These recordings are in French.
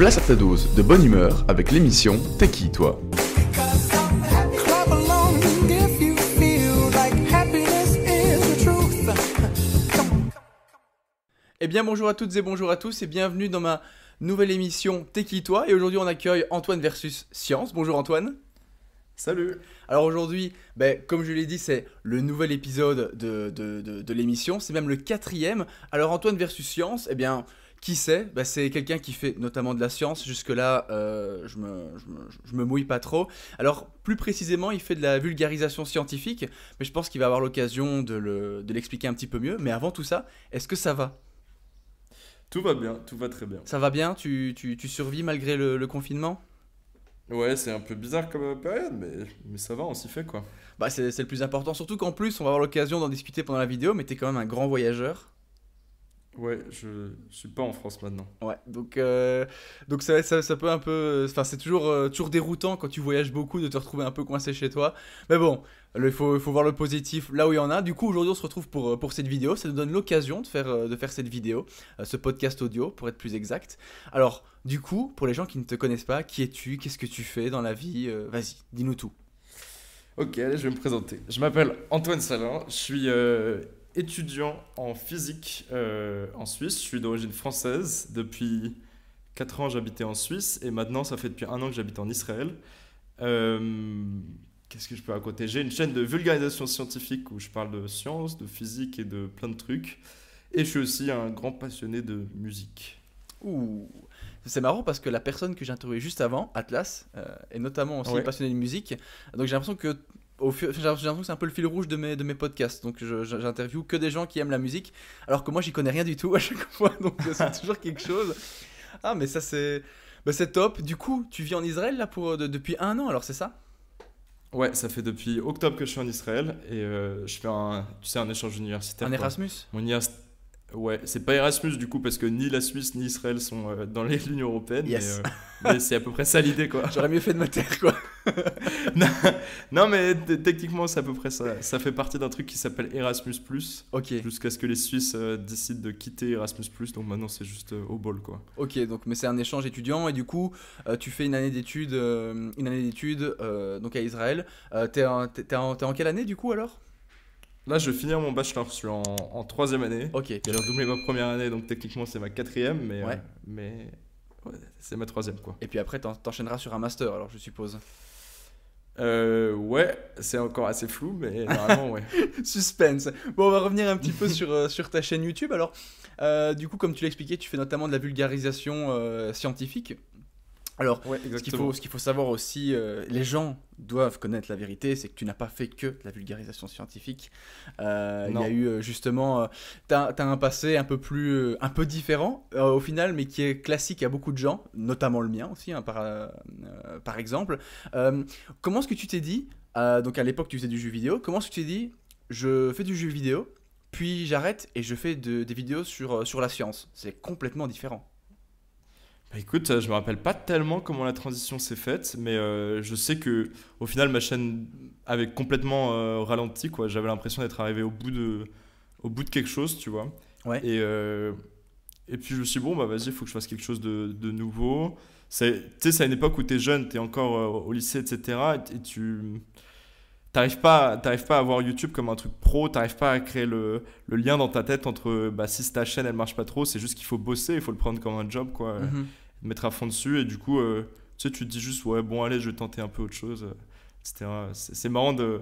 Place à ta dose de bonne humeur avec l'émission T'es qui toi? Eh bien bonjour à toutes et bonjour à tous et bienvenue dans ma nouvelle émission T'es qui toi? Et aujourd'hui on accueille Antoine versus Science. Bonjour Antoine. Salut Alors aujourd'hui, ben, comme je l'ai dit, c'est le nouvel épisode de, de, de- de l'émission, c'est même le quatrième. Alors Antoine versus Science, eh bien, qui c'est Ben, C'est quelqu'un qui fait notamment de la science, jusque-là euh, je, me, je, me, je me mouille pas trop. Alors plus précisément, il fait de la vulgarisation scientifique, mais je pense qu'il va avoir l'occasion de le- de l'expliquer un petit peu mieux. Mais avant tout ça, est-ce que ça va? Tout va bien, tout va très bien. Ça va bien? Tu, tu, tu survis malgré le, le confinement? Ouais, c'est un peu bizarre comme euh, période, mais, mais ça va, on s'y fait quoi. Bah c'est c'est le plus important, surtout qu'en plus on va avoir l'occasion d'en discuter pendant la vidéo, mais t'es quand même un grand voyageur. Ouais, je, suis pas en France maintenant. Ouais, donc, euh, donc ça, ça, ça peut un peu... Enfin c'est toujours, euh, toujours déroutant quand tu voyages beaucoup de te retrouver un peu coincé chez toi. Mais bon, il faut, faut voir le positif là où il y en a. Du coup aujourd'hui on se retrouve pour, euh, pour cette vidéo, ça nous donne l'occasion de faire, de faire cette vidéo, ce podcast audio pour être plus exact. Alors du coup, pour les gens qui ne te connaissent pas, qui es-tu? Qu'est-ce que tu fais dans la vie? Euh, Vas-y, dis-nous tout. Ok, allez, je vais me présenter. Je m'appelle Antoine Salin, je suis étudiant en physique euh, en Suisse. Je suis d'origine française. Depuis 4 ans, j'habitais en Suisse et maintenant, ça fait depuis un an que j'habite en Israël. Euh, Qu'est-ce que je peux raconter? J'ai une chaîne de vulgarisation scientifique où je parle de science, de physique et de plein de trucs. Et je suis aussi un grand passionné de musique. Ouh. C'est marrant parce que la personne que j'ai interviewée juste avant, Atlas, euh, est notamment aussi Ouais. passionnée de musique. Donc j'ai l'impression que j'ai l'impression que c'est un peu le fil rouge de mes, de mes podcasts. Donc j'interviewe que des gens qui aiment la musique, alors que moi j'y connais rien du tout à chaque fois. Donc c'est toujours quelque chose. Ah mais ça c'est bah, c'est top. Du coup, tu vis en Israël là pour de- depuis un an, alors c'est ça? Ouais, ça fait depuis octobre que je suis en Israël et euh, je fais un, tu sais, un échange universitaire. Un. Erasmus? Mon. Ouais, c'est pas Erasmus du coup parce que ni la Suisse ni Israël sont euh, dans l'Union Européenne. Yes. Mais, euh, mais c'est à peu près ça l'idée quoi. J'aurais mieux fait de me taire quoi. non, non, mais techniquement c'est à peu près ça. Ça fait partie d'un truc qui s'appelle Erasmus Ok. jusqu'à ce que les Suisses euh, décident de quitter Erasmus Donc maintenant c'est juste au bol quoi. Ok, donc mais c'est un échange étudiant et du coup tu fais une année d'études, une année d'études donc à Israël. T'es en, t'es- t'es en, t'es en quelle année du coup alors? Là je vais finir mon bachelor, je suis en, en troisième année. Ok. J'ai redoublé ma première année donc techniquement c'est ma quatrième, mais, Ouais. euh, mais ouais, c'est ma troisième quoi. Et puis après t'en- t'enchaîneras sur un master alors je suppose. Euh, ouais, c'est encore assez flou, mais normalement, ouais. Suspense. Bon, on va revenir un petit peu sur, euh, sur ta chaîne YouTube. Alors, euh, du coup, comme tu l'as expliqué, tu fais notamment de la vulgarisation scientifique. Alors, Ouais, ce qu'il faut, savoir aussi, euh, les gens doivent connaître la vérité, c'est que tu n'as pas fait que de la vulgarisation scientifique. Euh, il y a eu euh, justement, tu as, un passé un peu plus, un peu différent au final, mais qui est classique à beaucoup de gens, notamment le mien aussi, hein, par, par exemple. Comment est-ce que tu t'es dit, donc à l'époque tu faisais du jeu vidéo, comment est-ce que tu t'es dit, je fais du jeu vidéo, puis j'arrête et je fais de- des vidéos sur, sur la science? C'est complètement différent. Bah, écoute, euh, je me rappelle pas tellement comment la transition s'est faite, mais euh, je sais que au final, ma chaîne avait complètement euh, ralenti, quoi. J'avais l'impression d'être arrivé au bout de, au bout de quelque chose, tu vois. Ouais. Et, euh, et puis je me suis dit, bon, bah vas-y, il faut que je fasse quelque chose de, de nouveau. Tu sais, c'est à une époque où tu es jeune, tu es encore au lycée, etc. Et, et tu t'arrives pas, t'arrives pas à voir YouTube comme un truc pro, t'arrives pas à créer le, le lien dans ta tête entre bah, si ta chaîne elle marche pas trop, c'est juste qu'il faut bosser, il faut le prendre comme un job, quoi. Mhm. te mettre à fond dessus et du coup euh, tu sais tu te dis juste ouais bon allez je vais tenter un peu autre chose euh, etc c'est c'est marrant de,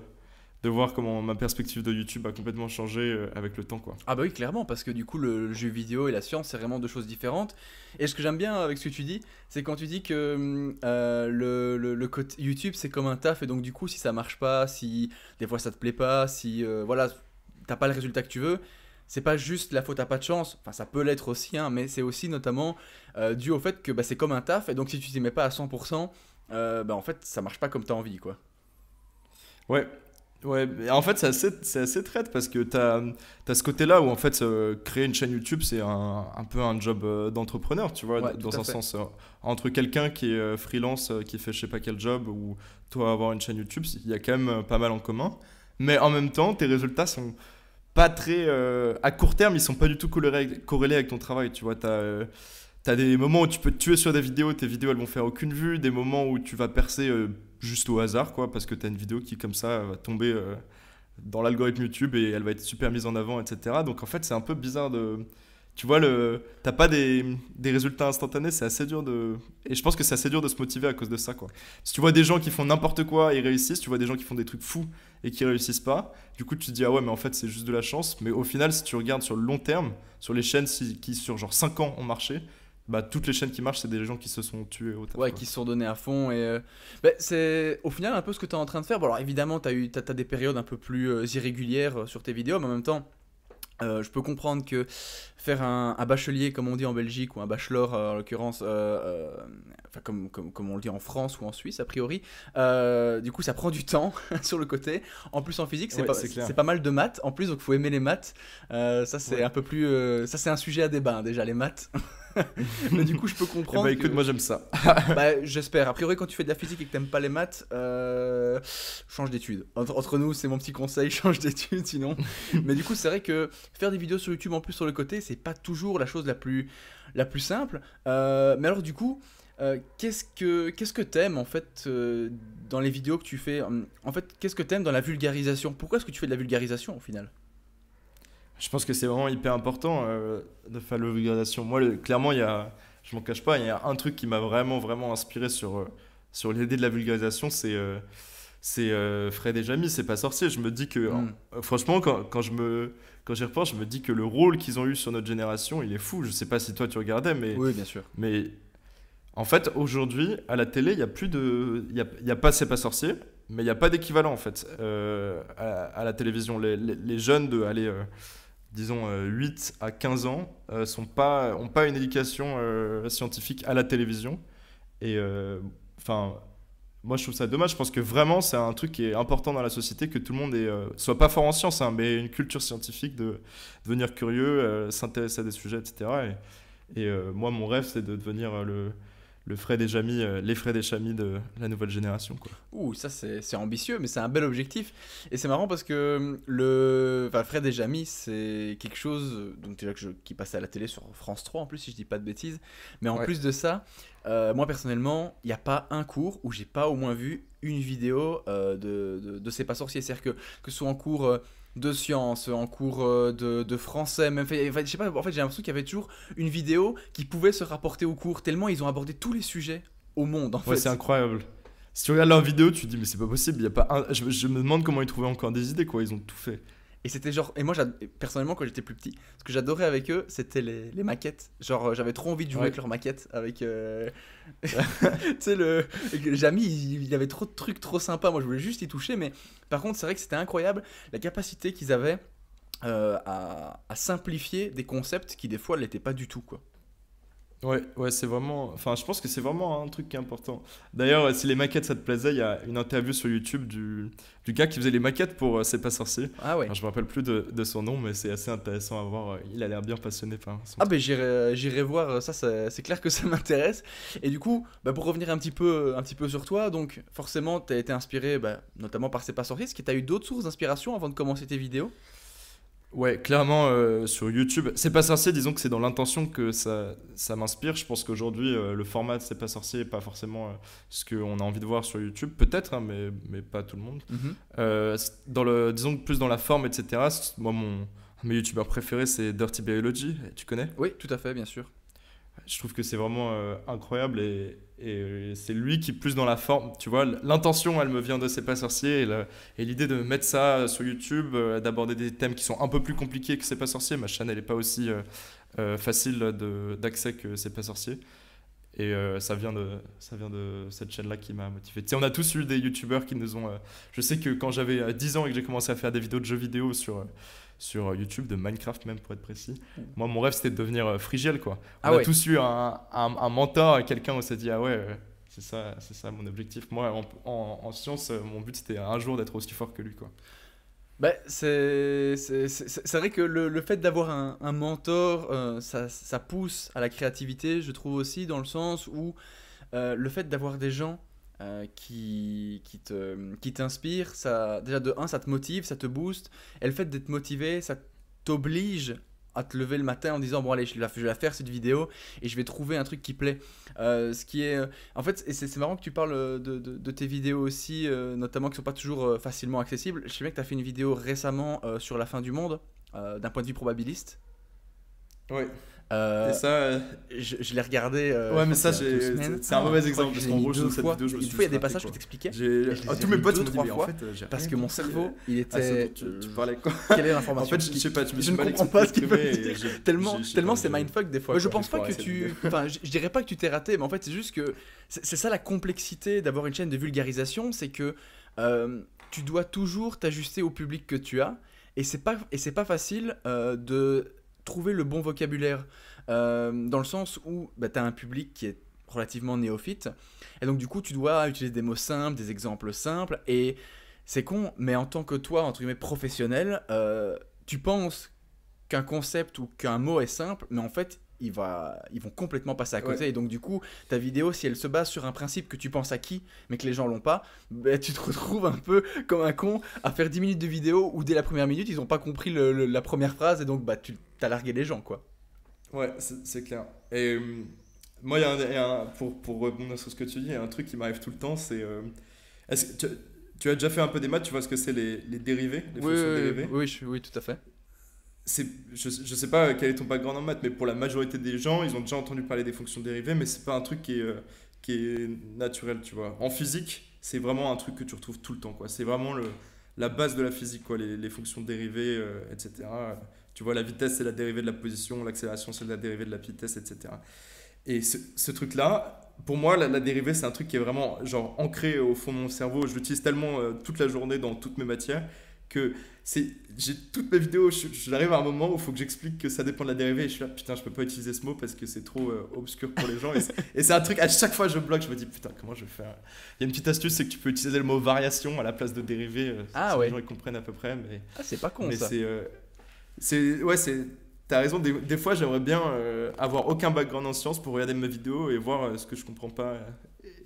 de voir comment ma perspective de YouTube a complètement changé euh, avec le temps quoi Ah bah oui, clairement, parce que du coup, le, jeu vidéo et la science, c'est vraiment deux choses différentes. Et ce que j'aime bien avec ce que tu dis, c'est quand tu dis que hum, euh, le, le, le côté YouTube, c'est comme un taf, et donc du coup, si ça marche pas, si des fois ça te plaît pas, si euh, voilà, t'as pas le résultat que tu veux, c'est pas juste la faute à pas de chance, enfin ça peut l'être aussi, hein, mais c'est aussi notamment euh, dû au fait que bah, c'est comme un taf, et donc si tu t'y mets pas à 100%, euh, bah en fait ça marche pas comme t'as envie, quoi. ouais ouais en fait c'est assez c'est assez traite parce que t'as as ce côté là où en fait euh, créer une chaîne YouTube c'est un, un peu un job euh, d'entrepreneur tu vois Ouais, dans un fait. sens euh, entre quelqu'un qui est freelance qui fait je sais pas quel job ou toi avoir une chaîne YouTube il y a quand même pas mal en commun mais en même temps tes résultats sont pas très à court terme ils sont pas du tout corrélés, corrélés avec ton travail tu vois t'as euh, T'as des moments où tu peux te tuer sur des vidéos, tes vidéos elles vont faire aucune vue, des moments où tu vas percer juste au hasard, quoi, parce que t'as une vidéo qui, comme ça, va tomber euh, dans l'algorithme YouTube et elle va être super mise en avant, etc. Donc en fait, c'est un peu bizarre de. Tu vois, le... t'as pas des, des résultats instantanés, c'est assez dur de. Et je pense que c'est assez dur de se motiver à cause de ça, quoi. Si tu vois des gens qui font n'importe quoi et réussissent, tu vois des gens qui font des trucs fous et qui réussissent pas, du coup tu te dis, ah ouais, mais en fait c'est juste de la chance. Mais au final, si tu regardes sur le long terme, sur les chaînes qui sur genre 5 ans ont marché, bah toutes les chaînes qui marchent, c'est des gens qui se sont tués au taf, Ouais, quoi. qui se sont donnés à fond. Et euh, bah, c'est au final un peu ce que tu es en train de faire. Bon, alors évidemment, tu as, eu, t'as des périodes un peu plus euh, irrégulières euh, sur tes vidéos, mais en même temps, euh, je peux comprendre que faire un, un bachelier, comme on dit en Belgique, ou un bachelor euh, en l'occurrence, euh, enfin, comme, comme, comme on le dit en France ou en Suisse, a priori, du coup, ça prend du temps sur le côté. En plus, en physique, c'est, Ouais, pas, pas mal de maths. En plus, donc, il faut aimer les maths. Ça, c'est Ouais. un peu plus. ça, c'est un sujet à débat, hein, déjà, les maths. mais du coup, je peux Eh comprendre. bah écoute, que- moi j'aime ça. bah, j'espère. A priori, quand tu fais de la physique et que t'aimes pas les maths, euh, change d'études. Entre, entre nous, c'est mon petit conseil, change d'études sinon. Mais du coup, c'est vrai que faire des vidéos sur YouTube en plus sur le côté, c'est pas toujours la chose la plus, la plus simple. Euh, mais alors, du coup, euh, qu'est-ce que qu'est-ce que t'aimes en fait euh, dans les vidéos que tu fais? En fait, qu'est-ce que t'aimes dans la vulgarisation? Pourquoi est-ce que tu fais de la vulgarisation au final? Je pense que c'est vraiment hyper important euh, de faire la vulgarisation. Moi, le- clairement, il y a, je m'en cache pas, il y a un truc qui m'a vraiment, vraiment inspiré sur, euh, sur l'idée de la vulgarisation, c'est euh, c'est euh, Fred et Jamy, c'est pas sorcier. Je me dis que, Mm. franchement, quand, quand je me quand j'y repense, je me dis que le rôle qu'ils ont eu sur notre génération, il est fou. Je sais pas si toi tu regardais, mais Oui, bien sûr. mais en fait, aujourd'hui, à la télé, il n'y a plus de. Il y a, y a pas C'est pas sorcier, mais il n'y a pas d'équivalent, en fait, euh, à, à la télévision. Les, les- les jeunes de, allez, euh, disons, euh, 8 à 15 ans, euh, sont pas, ont pas une éducation euh, scientifique à la télévision. Et, euh, enfin. moi, je trouve ça dommage. Je pense que vraiment, c'est un truc qui est important dans la société, que tout le monde euh, soit pas fort en sciences, hein, mais une culture scientifique, de devenir curieux, euh, s'intéresser à des sujets, etc. Et, et, euh, moi, mon rêve, c'est de devenir euh, le, le Fred et Jamy, euh, les Fred et Jamy de la nouvelle génération. Quoi. Ouh, ça c'est ambitieux, mais c'est un bel objectif. Et c'est marrant parce que hum, le enfin, Fred et Jamy, c'est quelque chose euh, donc déjà que je- qui passait à la télé sur France 3 en plus, si je dis pas de bêtises. Mais en Ouais. plus de ça, euh, moi personnellement, il n'y a pas un cours où j'ai pas au moins vu une vidéo euh, de, de, de C'est pas sorcier. C'est-à-dire que, que ce soit en cours euh, de sciences, en cours euh, de, de français, même fait, je sais pas, en fait j'ai l'impression qu'il y avait toujours une vidéo qui pouvait se rapporter au cours, tellement ils ont abordé tous les sujets au monde en Ouais, fait. c'est incroyable. Si tu regardes leur vidéo, tu te dis, mais c'est pas possible. Il y a pas un... je, je me demande comment ils trouvaient encore des idées, quoi. Ils ont tout fait. Et c'était genre. Et moi, personnellement, quand j'étais plus petit, ce que j'adorais avec eux, c'était les, les maquettes. Genre, euh, j'avais trop envie de jouer Ouais. avec leurs maquettes. Avec. euh, tu sais, le. avec le Jamy, il, il avait trop de trucs trop sympas. Moi, je voulais juste y toucher. Mais par contre, c'est vrai que c'était incroyable la capacité qu'ils avaient euh, à, à simplifier des concepts qui, des fois, ne l'étaient pas du tout, quoi. Ouais, ouais, c'est vraiment. Enfin, je pense que c'est vraiment un truc qui est important. D'ailleurs, si les maquettes ça te plaisait, il y a une interview sur YouTube du, du gars qui faisait les maquettes pour euh, C'est pas sorcier. Ah ouais. Alors, je me rappelle plus de, de son nom, mais c'est assez intéressant à voir. Il a l'air bien passionné par son Ah ben j'irai j'irai voir euh, ça, ça- c'est clair que ça m'intéresse et du coup bah, pour revenir un petit peu un petit peu sur toi donc forcément tu as été inspiré bah, notamment par C'est pas sorcier est-ce que tu as eu d'autres sources d'inspiration avant de commencer tes vidéos? Ouais, clairement euh, sur YouTube. C'est pas sorcier, disons que c'est dans l'intention que ça, ça m'inspire. Je pense qu'aujourd'hui, euh, le format de C'est pas sorcier n'est pas forcément euh, ce qu'on a envie de voir sur YouTube. Peut-être, hein, mais, mais pas tout le monde. C- dans le, disons que plus dans la forme, etc. Moi, mon, mes youtubeurs préférés, c'est Dirty Biology. Tu connais? Oui tout à fait bien sûr Je trouve que c'est vraiment incroyable et, et c'est lui qui, plus dans la forme, tu vois, l'intention, elle me vient de C'est pas sorcier et l'idée de mettre ça sur YouTube, euh, d'aborder des thèmes qui sont un peu plus compliqués que C'est pas sorcier. Ma chaîne, elle n'est pas aussi euh, euh, facile d'accès que C'est pas sorcier. Et euh, ça, vient de, ça vient de cette chaîne-là qui m'a motivé. Tu sais, on a tous eu des youtubeurs qui nous ont. euh, je sais que quand j'avais euh, 10 ans et que j'ai commencé à faire des vidéos de jeux vidéo sur, euh, sur YouTube, de Minecraft même pour être précis, moi mon rêve c'était de devenir euh, Frigiel quoi. Ah On a ouais. tous eu un, un, un mentor, quelqu'un on s'est dit ah ouais, euh, c'est ça, c'est ça mon objectif. Moi en, en, euh, mon but c'était un jour d'être aussi fort que lui quoi. Bah, c'est vrai que le, le fait d'avoir un, un mentor, euh, ça, ça pousse à la créativité, je trouve aussi, dans le sens où euh, le fait d'avoir des gens euh, qui, qui te- qui t'inspirent, ça, déjà de un, ça te motive, ça te booste, et le fait d'être motivé, ça t'oblige à te lever le matin en disant bon allez je vais la, je vais faire cette vidéo et je vais trouver un truc qui plaît. Euh, ce qui est euh, en fait c'est marrant que tu parles de, de- tes vidéos aussi, notamment qui sont pas toujours facilement accessibles. Je sais bien que tu as fait une vidéo récemment sur la fin du monde d'un point de vue probabiliste. Ouais. Euh, Et ça, euh, je, je l'ai regardé. euh, Ouais, mais ça, c'est un mauvais exemple, parce qu'en gros, je cette fois. vidéo, je me Une fois, il y a des passages que t'expliquais. ah, tous mes potes dit, trois mais en fois, fait, euh, j'ai Parce que mon cerveau, euh, il ce était. tu, parlais quoi? Quelle est En l'information fait, je sais pas, je me suis comprends pas ce qu'il veut Tellement, tellement c'est mindfuck des fois. Je pense pas que tu. Enfin, je, dirais pas que tu t'es raté, mais en fait, c'est juste que c'est ça la complexité d'avoir une chaîne de vulgarisation, c'est que euh, tu dois toujours t'ajuster au public que tu as, et c'est pas et c'est pas facile euh, de trouver le bon vocabulaire euh, dans le sens où bah, tu as un public qui est relativement néophyte, et donc du coup, tu dois utiliser des mots simples, des exemples simples, et c'est con, mais en tant que toi, entre guillemets, professionnel, euh, tu penses qu'un concept ou qu'un mot est simple, mais en fait, il va, ils vont complètement passer à côté. Ouais. Et donc, du coup, ta vidéo, si elle se base sur un principe que tu penses acquis, mais que les gens l'ont pas, ben, tu te retrouves un peu comme un con à faire 10 minutes de vidéo où dès la première minute, ils n'ont pas compris le- le- la première phrase, et donc bah, tu as largué les gens, quoi. Ouais, c'est clair. Et euh, moi, y a un, il y a un- pour, pour rebondir sur ce que tu dis, il y a un truc qui m'arrive tout le temps, c'est... euh, que tu, tu as déjà fait un peu des maths, tu vois ce que c'est les, les dérivés, les Oui, fonctions oui, dérivées? Oui, je- oui, tout à fait. Je, je sais pas quel est ton background en maths, mais pour la majorité des gens, ils ont déjà entendu parler des fonctions dérivées, mais c'est pas un truc qui est, euh, qui est naturel, tu vois. En physique, c'est vraiment un truc que tu retrouves tout le temps, quoi. C'est vraiment le, la base de la physique, quoi. Les, les fonctions dérivées, euh, etc. Tu vois, la vitesse, c'est la dérivée de la position, l'accélération, c'est la dérivée de la vitesse, etc. Et ce, truc-là, pour moi, la, la dérivée, c'est un truc qui est vraiment genre ancré au fond de mon cerveau. Je l'utilise tellement euh, toute la journée dans toutes mes matières que c'est j'ai toutes mes vidéos je- j'arrive à un moment où il faut que j'explique que ça dépend de la dérivée et je suis là putain je peux pas utiliser ce mot parce que c'est trop euh, obscur pour les gens et c'est- un truc à chaque fois je bloque je me dis putain comment je vais faire? Il y a une petite astuce c'est que tu peux utiliser le mot variation à la place de dérivée euh, Ah si ouais. les gens ils comprennent à peu près mais Ah, c'est pas con, mais ça. c'est euh, c'est ouais c'est T'as raison, des, des fois j'aimerais bien avoir aucun background en sciences pour regarder mes vidéos et voir ce que je comprends pas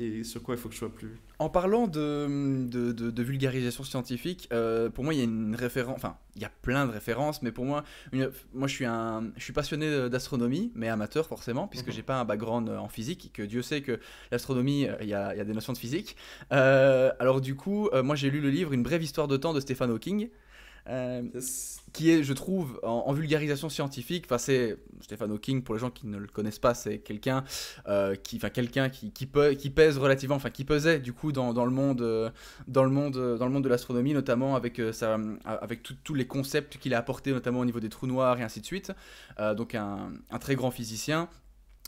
et sur quoi il faut que je sois plus. En parlant de, de, de- de vulgarisation scientifique, euh, pour moi, il y a une référence. Enfin, il y a plein de références, mais pour moi, une- moi je, suis un, je suis passionné d'astronomie, mais amateur forcément, puisque Mhm. j'ai pas un background euh, en physique, et que Dieu sait que l'astronomie, euh, il y a, y a des notions de physique. Euh, alors, du coup, moi j'ai lu le livre Une brève histoire de temps de Stephen Hawking. Euh, qui est, je trouve, en, en vulgarisation scientifique. Enfin, c'est Stephen Hawking, pour les gens qui ne le connaissent pas, c'est quelqu'un euh, qui, enfin, quelqu'un qui, qui, peut, qui pèse relativement, enfin, qui pesait du coup dans, dans le monde, dans le monde, euh, dans le monde de l'astronomie, notamment avec euh, sa, avec tous les concepts qu'il a apportés, notamment au niveau des trous noirs et ainsi de suite. Donc, un, un très grand physicien.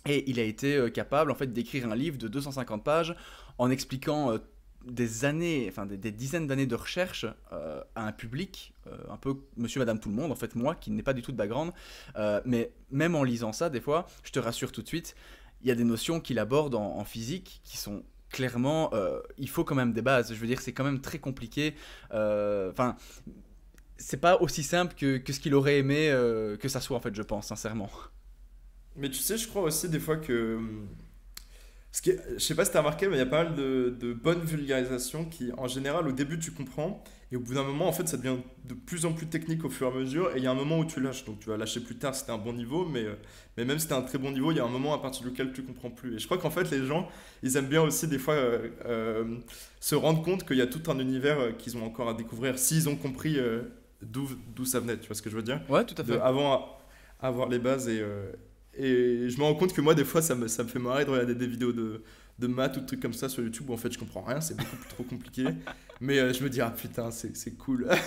Et il a été capable, en fait, d'écrire un livre de 250 pages en expliquant des années, enfin des, dizaines d'années de recherche euh, à un public, euh, un peu monsieur, madame, tout le monde, en fait, moi, qui n'ai pas du tout de background. Euh, mais même en lisant ça, des fois, je te rassure tout de suite, il y a des notions qu'il aborde en, en physique qui sont clairement, il faut quand même des bases. Je veux dire, c'est quand même très compliqué. Enfin, c'est pas aussi simple que, que ce qu'il aurait aimé que ça soit, en fait, je pense, sincèrement. Mais tu sais, je crois aussi des fois que. Ce qui est- je sais pas si t'as remarqué, mais il y a pas mal de, de bonnes vulgarisations qui, en général, au début, tu comprends. Et au bout d'un moment, en fait, ça devient de plus en plus technique au fur et à mesure. Et il y a un moment où tu lâches. Donc tu vas lâcher plus tard si un bon niveau. Mais, euh, mais même si t'es un très bon niveau, il y a un moment à partir duquel tu comprends plus. Et je crois qu'en fait, les gens, ils aiment bien aussi, des fois, euh, euh, se rendre compte qu'il y a tout un univers qu'ils ont encore à découvrir s'ils ont compris euh, d'où ça venait. Tu vois ce que je veux dire? Ouais, tout à de fait. avant avoir les bases et, et je me rends compte que moi des fois ça me, fait marrer de regarder des vidéos de, de maths ou de trucs comme ça sur YouTube où en fait je comprends rien, c'est beaucoup trop compliqué mais euh, je me dis ah putain c'est cool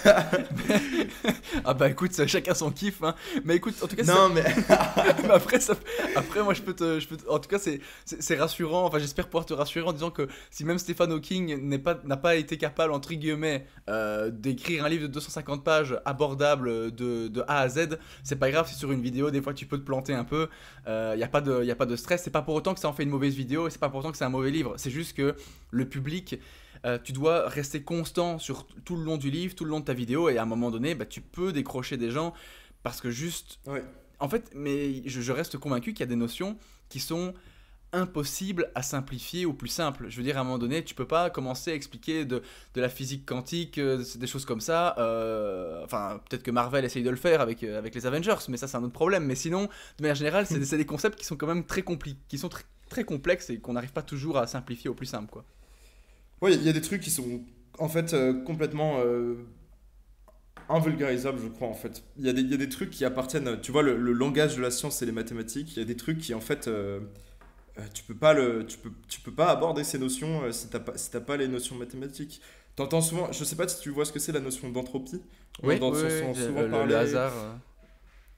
Ah bah écoute, chacun son kiff. Hein. Mais écoute, en tout cas, non mais Mais après, ça, après, moi, je peux te, je peux te- en tout cas, c'est, rassurant. Enfin, j'espère pouvoir te rassurer en disant que si même Stephen Hawking n'est pas, n'a pas été capable, entre guillemets, euh, d'écrire un livre de 250 pages abordable de, de A à Z, c'est pas grave. C'est sur une vidéo. Des fois, tu peux te planter un peu. Il n'y a pas de, y a pas de stress. C'est pas pour autant que ça en fait une mauvaise vidéo. Et c'est pas pour autant que c'est un mauvais livre. C'est juste que le public. euh, tu dois rester constant sur tout le long du livre, tout le long de ta vidéo, et à un moment donné, bah, tu peux décrocher des gens parce que juste ouais en fait, mais je, je reste convaincu qu'il y a des notions qui sont impossible à simplifier au plus simple. Je veux dire, à un moment donné, tu peux pas commencer à expliquer de, de la physique quantique, euh, des choses comme ça. euh, enfin, peut-être que Marvel essaye de le faire avec, euh, avec les Avengers, mais ça, c'est un autre problème. Mais sinon, de manière générale, c'est des concepts qui sont quand même très compliqués, qui sont tr- très complexes et qu'on n'arrive pas toujours à simplifier au plus simple, quoi. Ouais, il y a des trucs qui sont en fait euh, complètement euh, invulgarisables, je crois, en fait. Il y, a des- il y a des trucs qui appartiennent, tu vois, le, le langage de la science et les mathématiques, il y a des trucs qui, en fait, euh, tu peux pas le, tu peux, tu peux pas aborder ces notions euh, si t'as pas, si t'as pas les notions mathématiques. T'entends souvent, je sais pas si tu vois ce que c'est la notion d'entropie. On entend souvent- le- souvent le, parler- le hasard.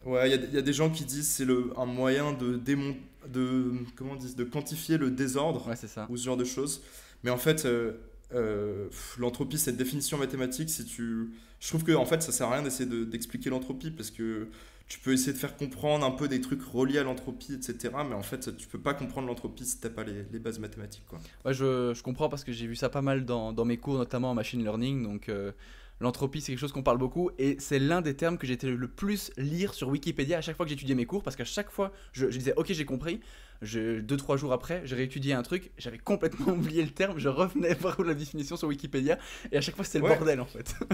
Ouais, il y, a des- il y a des gens qui disent c'est le un moyen de démon, de comment on dit, de quantifier le désordre Ouais, c'est ça. ou ce genre de choses. Mais en fait, euh, euh, l'entropie, c'est une définition mathématique. Si tu... Je trouve que en fait, ça sert à rien d'essayer de- d'expliquer l'entropie parce que tu peux essayer de faire comprendre un peu des trucs reliés à l'entropie, etc. Mais en fait, tu peux pas comprendre l'entropie si t'as pas les, les bases mathématiques. Quoi. Ouais, je, je comprends parce que j'ai vu ça pas mal dans, dans mes cours, notamment en machine learning. Donc, euh, l'entropie, c'est quelque chose qu'on parle beaucoup et c'est l'un des termes que j'ai été le plus lire sur Wikipédia à chaque fois que j'étudiais mes cours parce qu'à chaque fois, je, je disais Ok, j'ai compris. Je, deux, trois jours après, j'ai réétudié un truc, j'avais complètement oublié le terme, je revenais voir la définition sur Wikipédia et à chaque fois, c'était le Ouais. bordel en fait.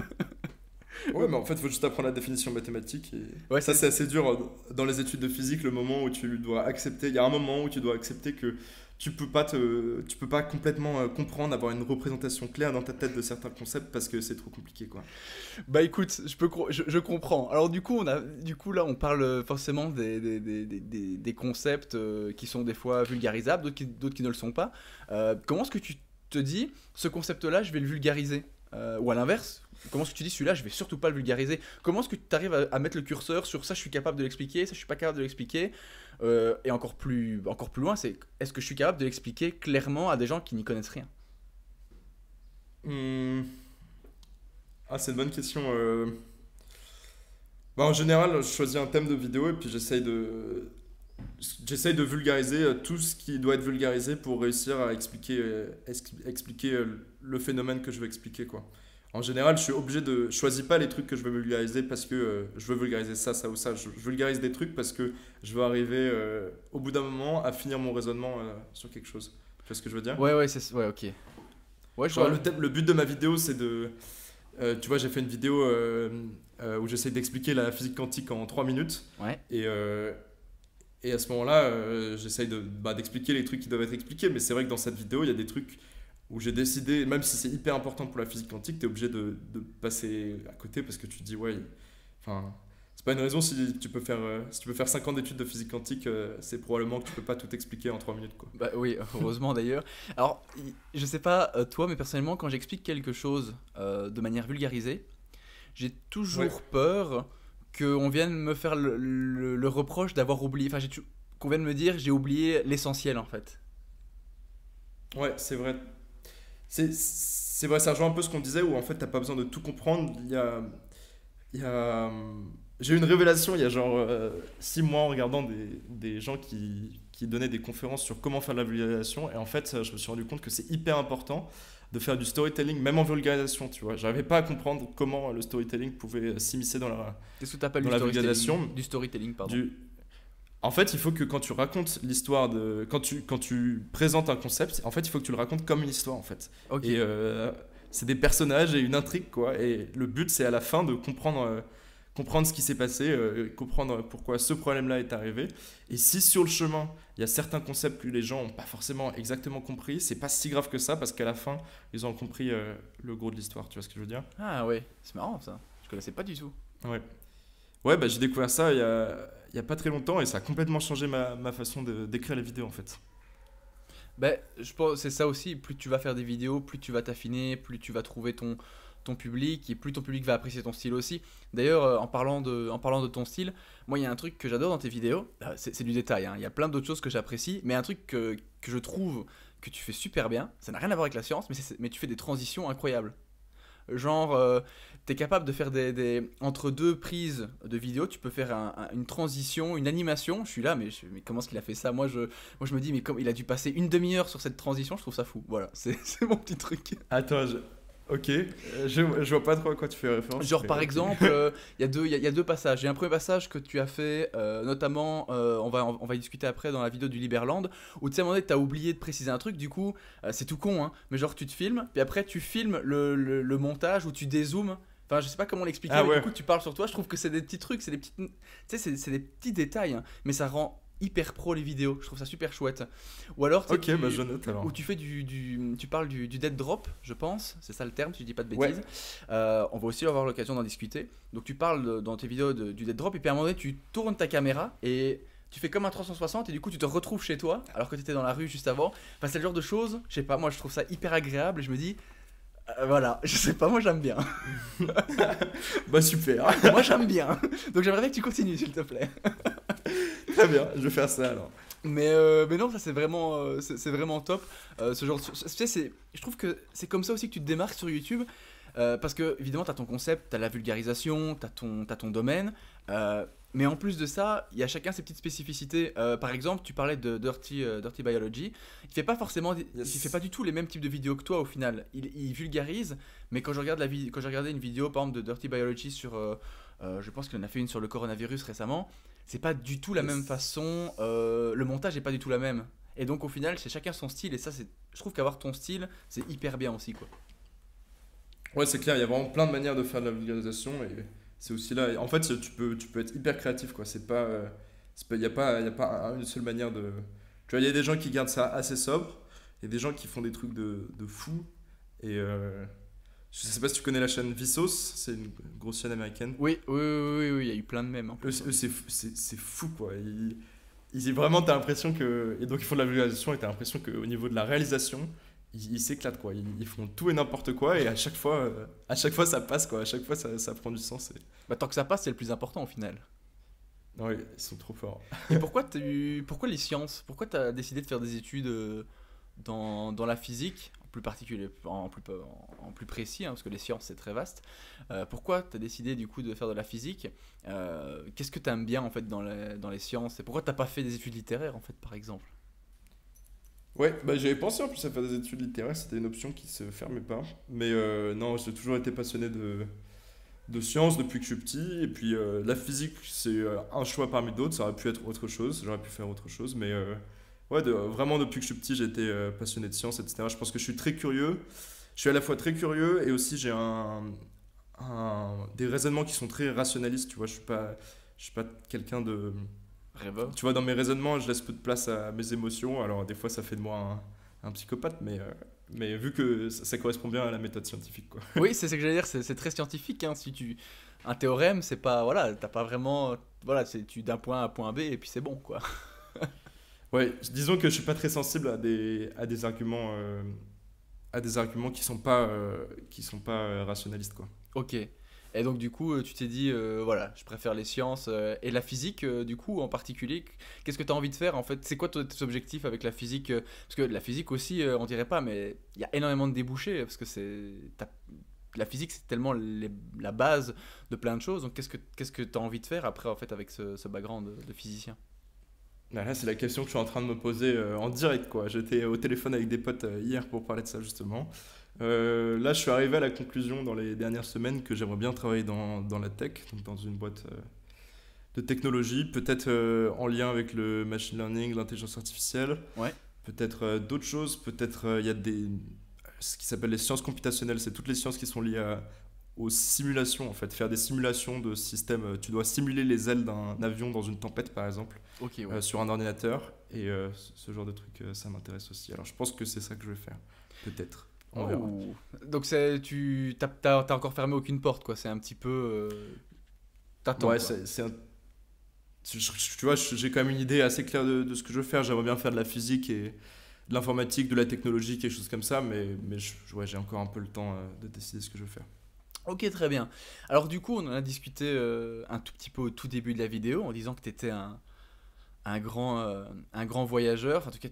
Ouais, mais en fait, il faut juste apprendre la définition mathématique. Et Ouais, ça, c'est- c'est assez dur euh, dans les études de physique, le moment où tu dois accepter. Il y a un moment où tu dois accepter que tu peux pas te, tu peux pas complètement euh, comprendre, avoir une représentation claire dans ta tête de certains concepts parce que c'est trop compliqué, quoi. Bah écoute, je, peux, je, comprends. Alors du coup, on a, du coup là, on parle euh, forcément des, des, des, des- concepts euh, qui sont des fois vulgarisables, d'autres qui, qui ne le sont pas. Comment est-ce que tu te dis, ce concept-là, je vais le vulgariser? Ou à l'inverse, comment est-ce que tu dis, celui-là, je vais surtout pas le vulgariser? Comment est-ce que tu arrives à, à mettre le curseur sur ça, je suis capable de l'expliquer, ça, je suis pas capable de l'expliquer? Euh, Et encore plus, encore plus loin, c'est est-ce que je suis capable de l'expliquer clairement à des gens qui n'y connaissent rien? Hmm. Ah, c'est une bonne question. euh. Bah, en général, je choisis un thème de vidéo et puis j'essaye de... J'essaye de vulgariser euh, tout ce qui doit être vulgarisé pour réussir à expliquer, ex- expliquer le phénomène que je veux expliquer, quoi. En général, je suis obligé de... Je choisis pas les trucs que je veux vulgariser parce que euh, je veux vulgariser ça, ça ou ça. Je, je vulgarise des trucs parce que je veux arriver, euh, au bout d'un moment, à finir mon raisonnement euh, sur quelque chose. Tu vois ce que je veux dire? Ouais, ouais, c'est ouais, ok. Ouais, je Genre, vois. le, thème- le but de ma vidéo, c'est de. tu vois, j'ai fait une vidéo où j'essaie d'expliquer la physique quantique en 3 minutes. Ouais. Et, et à ce moment-là, j'essaye de, bah, d'expliquer les trucs qui doivent être expliqués. Mais c'est vrai que dans cette vidéo, il y a des trucs où j'ai décidé, même si c'est hyper important pour la physique quantique, tu es obligé de, de passer à côté parce que tu te dis, ouais. Enfin. C'est pas une raison si tu peux faire, euh, si tu peux faire 5 ans d'études de physique quantique, euh, c'est probablement que tu peux pas tout expliquer en 3 minutes. Quoi. Bah oui, heureusement d'ailleurs. Alors, je sais pas euh, toi, mais personnellement, quand j'explique quelque chose euh, de manière vulgarisée, j'ai toujours Ouais. peur qu'on vienne me faire le, le- le reproche d'avoir oublié. Enfin, qu'on vienne me dire j'ai oublié l'essentiel en fait. Ouais, c'est vrai. C'est, c'est vrai, ça rejoint un peu ce qu'on disait où en fait t'as pas besoin de tout comprendre. Il y a. Il y a j'ai eu une révélation il y a genre 6 mois en regardant des, des gens qui, qui donnaient des conférences sur comment faire de la vulgarisation. Et en fait, je me suis rendu compte que c'est hyper important de faire du storytelling, même en vulgarisation, tu vois. J'arrivais pas à comprendre comment le storytelling pouvait s'immiscer dans la, Qu'est-ce que tu appelles Dans du la storytelling vulgarisation, Du storytelling, pardon? du... En fait, il faut que quand tu racontes l'histoire de. Quand tu, quand tu présentes un concept, en fait, il faut que tu le racontes comme une histoire, en fait. Ok. Et euh, c'est des personnages et une intrigue, quoi. Et le but, c'est à la fin de comprendre, euh, comprendre ce qui s'est passé, euh, comprendre pourquoi ce problème-là est arrivé. Et si sur le chemin, il y a certains concepts que les gens n'ont pas forcément exactement compris, c'est pas si grave que ça, parce qu'à la fin, ils ont compris le gros de l'histoire. Tu vois ce que je veux dire? Ah ouais, c'est marrant ça. Je connaissais pas du tout. Ouais. Ouais, bah, j'ai découvert ça il y a, il y a pas très longtemps et ça a complètement changé ma, ma façon d'écrire les vidéos, en fait. Ben, je pense c'est ça aussi. Plus tu vas faire des vidéos, plus tu vas t'affiner, plus tu vas trouver ton, ton public et plus ton public va apprécier ton style aussi. D'ailleurs, euh, en, parlant de, en parlant de ton style, moi, il y a un truc que j'adore dans tes vidéos. euh, C'est du détail, hein, il y a plein d'autres choses que j'apprécie, mais un truc que, que je trouve que tu fais super bien, ça n'a rien à voir avec la science, mais, mais tu fais des transitions incroyables. Genre, euh, tu es capable de faire des, des- Entre deux prises de vidéo, tu peux faire un- un- une transition, une animation. Je suis là, mais, je- mais comment est-ce qu'il a fait ça? Moi je, moi, je me dis, mais comme il a dû passer une demi-heure sur cette transition, je trouve ça fou. Voilà, c'est mon petit truc. Attends, je- Ok, euh, je, je vois pas trop à quoi tu fais référence. Genre par exemple, euh, il y, a deux- y, a- y a deux passages. Il y a un premier passage que tu as fait, euh, notamment, euh, on, va, on va y discuter après dans la vidéo du Liberland, où tu sais à un moment donné, tu as oublié de préciser un truc, du coup, c'est tout con, hein, mais genre tu te filmes, puis après tu filmes le, le- le montage où tu dézoomes. Enfin, je sais pas comment l'expliquer, Ah mais ouais. du coup, tu parles sur toi. Je trouve que c'est des petits trucs, c'est des petites. Tu sais, c'est- des petits détails, hein, mais ça rend hyper pro les vidéos. Je trouve ça super chouette. Ou alors, Ok, bah je note alors. où tu fais du, du- tu parles du, du dead drop, je pense, c'est ça le terme, si je dis pas de Ouais. bêtises. Euh, on va aussi avoir l'occasion d'en discuter. Donc tu parles de- dans tes vidéos de- du dead drop et puis à un moment donné tu tournes ta caméra et tu fais comme un 360 et du coup tu te retrouves chez toi alors que tu étais dans la rue juste avant. Enfin c'est le genre de choses, je sais pas, moi je trouve ça hyper agréable et je me dis euh, voilà, je sais pas, moi j'aime bien. Bah super, moi j'aime bien. Donc j'aimerais bien que tu continues s'il te plaît. très bien, je vais faire ça alors. Mais, euh, mais non, ça c'est vraiment, euh, c'est vraiment top. Ce genre, de- c'est- je trouve que c'est comme ça aussi que tu te démarques sur YouTube. parce que évidemment, tu as ton concept, tu as la vulgarisation, tu as, t'as ton domaine. Mais en plus de ça, il y a chacun ses petites spécificités. Euh, par exemple, tu parlais de Dirty, euh, Dirty Biology. Il fait pas forcément, Yes. il fait pas du tout les mêmes types de vidéos que toi au final. Il, il vulgarise, mais quand je regarde la quand j'ai regardé une vidéo par exemple de Dirty Biology sur, euh, je pense qu'il en a fait une sur le coronavirus récemment, c'est pas du tout la Yes. même façon. le montage est pas du tout la même. Et donc au final, c'est chacun son style et ça, c'est, je trouve qu'avoir ton style, c'est hyper bien aussi quoi. Ouais, c'est clair, il y a vraiment plein de manières de faire de la vulgarisation et c'est aussi là. En fait, tu peux, tu peux être hyper créatif quoi. C'est pas, euh, il y a pas, y a pas un- une seule manière de. Tu vois, il y a des gens qui gardent ça assez sobre, il y a des gens qui font des trucs de, de fou et euh, je sais pas si tu connais la chaîne Vsauce, c'est une grosse chaîne américaine. Oui, oui, oui, oui, il y a eu plein de mèmes. hein. Eux, c'est- eux, c'est fou- c'est c'est fou quoi. Ils, ils- vraiment, t'as l'impression que. Et donc, ils font de la vulgarisation et t'as l'impression qu'au niveau de la réalisation, ils s'éclatent quoi. Ils, ils font tout et n'importe quoi et à chaque fois, euh, à chaque fois ça passe quoi. À chaque fois ça, ça prend du sens. Et... Bah, tant que ça passe, c'est le plus important au final. Ouais, ils sont trop forts. Et pourquoi, tu, pourquoi les sciences? Pourquoi tu as décidé de faire des études euh, dans, dans la physique, en plus particulier, en plus, en plus précis, hein, parce que les sciences c'est très vaste. Euh, pourquoi tu as décidé du coup de faire de la physique? Euh, Qu'est-ce que tu aimes bien en fait dans les, dans les sciences? Et pourquoi t'as pas fait des études littéraires en fait par exemple? Ouais, bah, j'avais pensé en plus à faire des études littéraires, c'était une option qui se fermait pas. Mais euh, non, j'ai toujours été passionné de, de sciences depuis que je suis petit. Et puis euh, la physique, c'est euh, un choix parmi d'autres. Ça aurait pu être autre chose, j'aurais pu faire autre chose. Mais ouais, vraiment depuis que je suis petit, j'ai euh, passionné de sciences, etc. Je pense que je suis très curieux. Je suis à la fois très curieux et aussi j'ai un, un- des raisonnements qui sont très rationalistes. Tu vois, je suis pas, suis pas quelqu'un de. Tu vois, dans mes raisonnements, je laisse peu de place à mes émotions. Alors, des fois, ça fait de moi un, un psychopathe, mais, euh, mais vu que ça, ça correspond bien à la méthode scientifique, quoi. Oui, c'est ce que j'allais dire, c'est très scientifique. Hein, si tu... Un théorème, c'est pas. Voilà, t'as pas vraiment. Voilà, c'est tu d'un point A à point B et puis c'est bon quoi. Ouais, disons que je suis pas très sensible à des, à des arguments, euh, à des arguments qui sont pas, euh, qui sont pas rationalistes, quoi. Ok. Et donc du coup, euh, tu t'es dit, euh, voilà, je préfère les sciences euh, et la physique, du coup, en particulier. Qu'est-ce que tu as envie de faire en fait? C'est quoi tes objectifs avec la physique Parce que la physique aussi, on dirait pas, mais il y a énormément de débouchés parce que la physique, c'est tellement la base de plein de choses. Donc qu'est-ce que qu'est-ce que tu as envie de faire après en fait avec ce, ce background de, de physicien? Là, là, c'est la question que je suis en train de me poser en direct, quoi. J'étais au téléphone avec des potes hier pour parler de ça, justement. Euh, là, je suis arrivé à la conclusion dans les dernières semaines que j'aimerais bien travailler dans, dans la tech, donc dans une boîte euh, de technologie, peut-être euh, en lien avec le machine learning, l'intelligence artificielle. Ouais. Peut-être d'autres choses, peut-être il y a des ce qui s'appelle les sciences computationnelles, c'est toutes les sciences qui sont liées à- aux simulations en fait, faire des simulations de systèmes. Tu dois simuler les ailes d'un avion dans une tempête par exemple ouais. sur un ordinateur et ce genre de truc ça m'intéresse aussi alors je pense que c'est ça que je vais faire peut-être on verra. Donc c'est tu t'as encore fermé aucune porte quoi. C'est un petit peu. euh, T'attends. ouais c'est c'est un- tu vois j'ai quand même une idée assez claire de, de ce que je veux faire j'aimerais bien faire de la physique et de l'informatique de la technologie quelque chose comme ça mais mais ouais, j'ai encore un peu le temps euh, de décider ce que je veux faire Ok, très bien. Alors du coup, on en a discuté euh, un tout petit peu au tout début de la vidéo en disant que tu étais un, un, grand, euh, un grand voyageur. Enfin, en tout cas,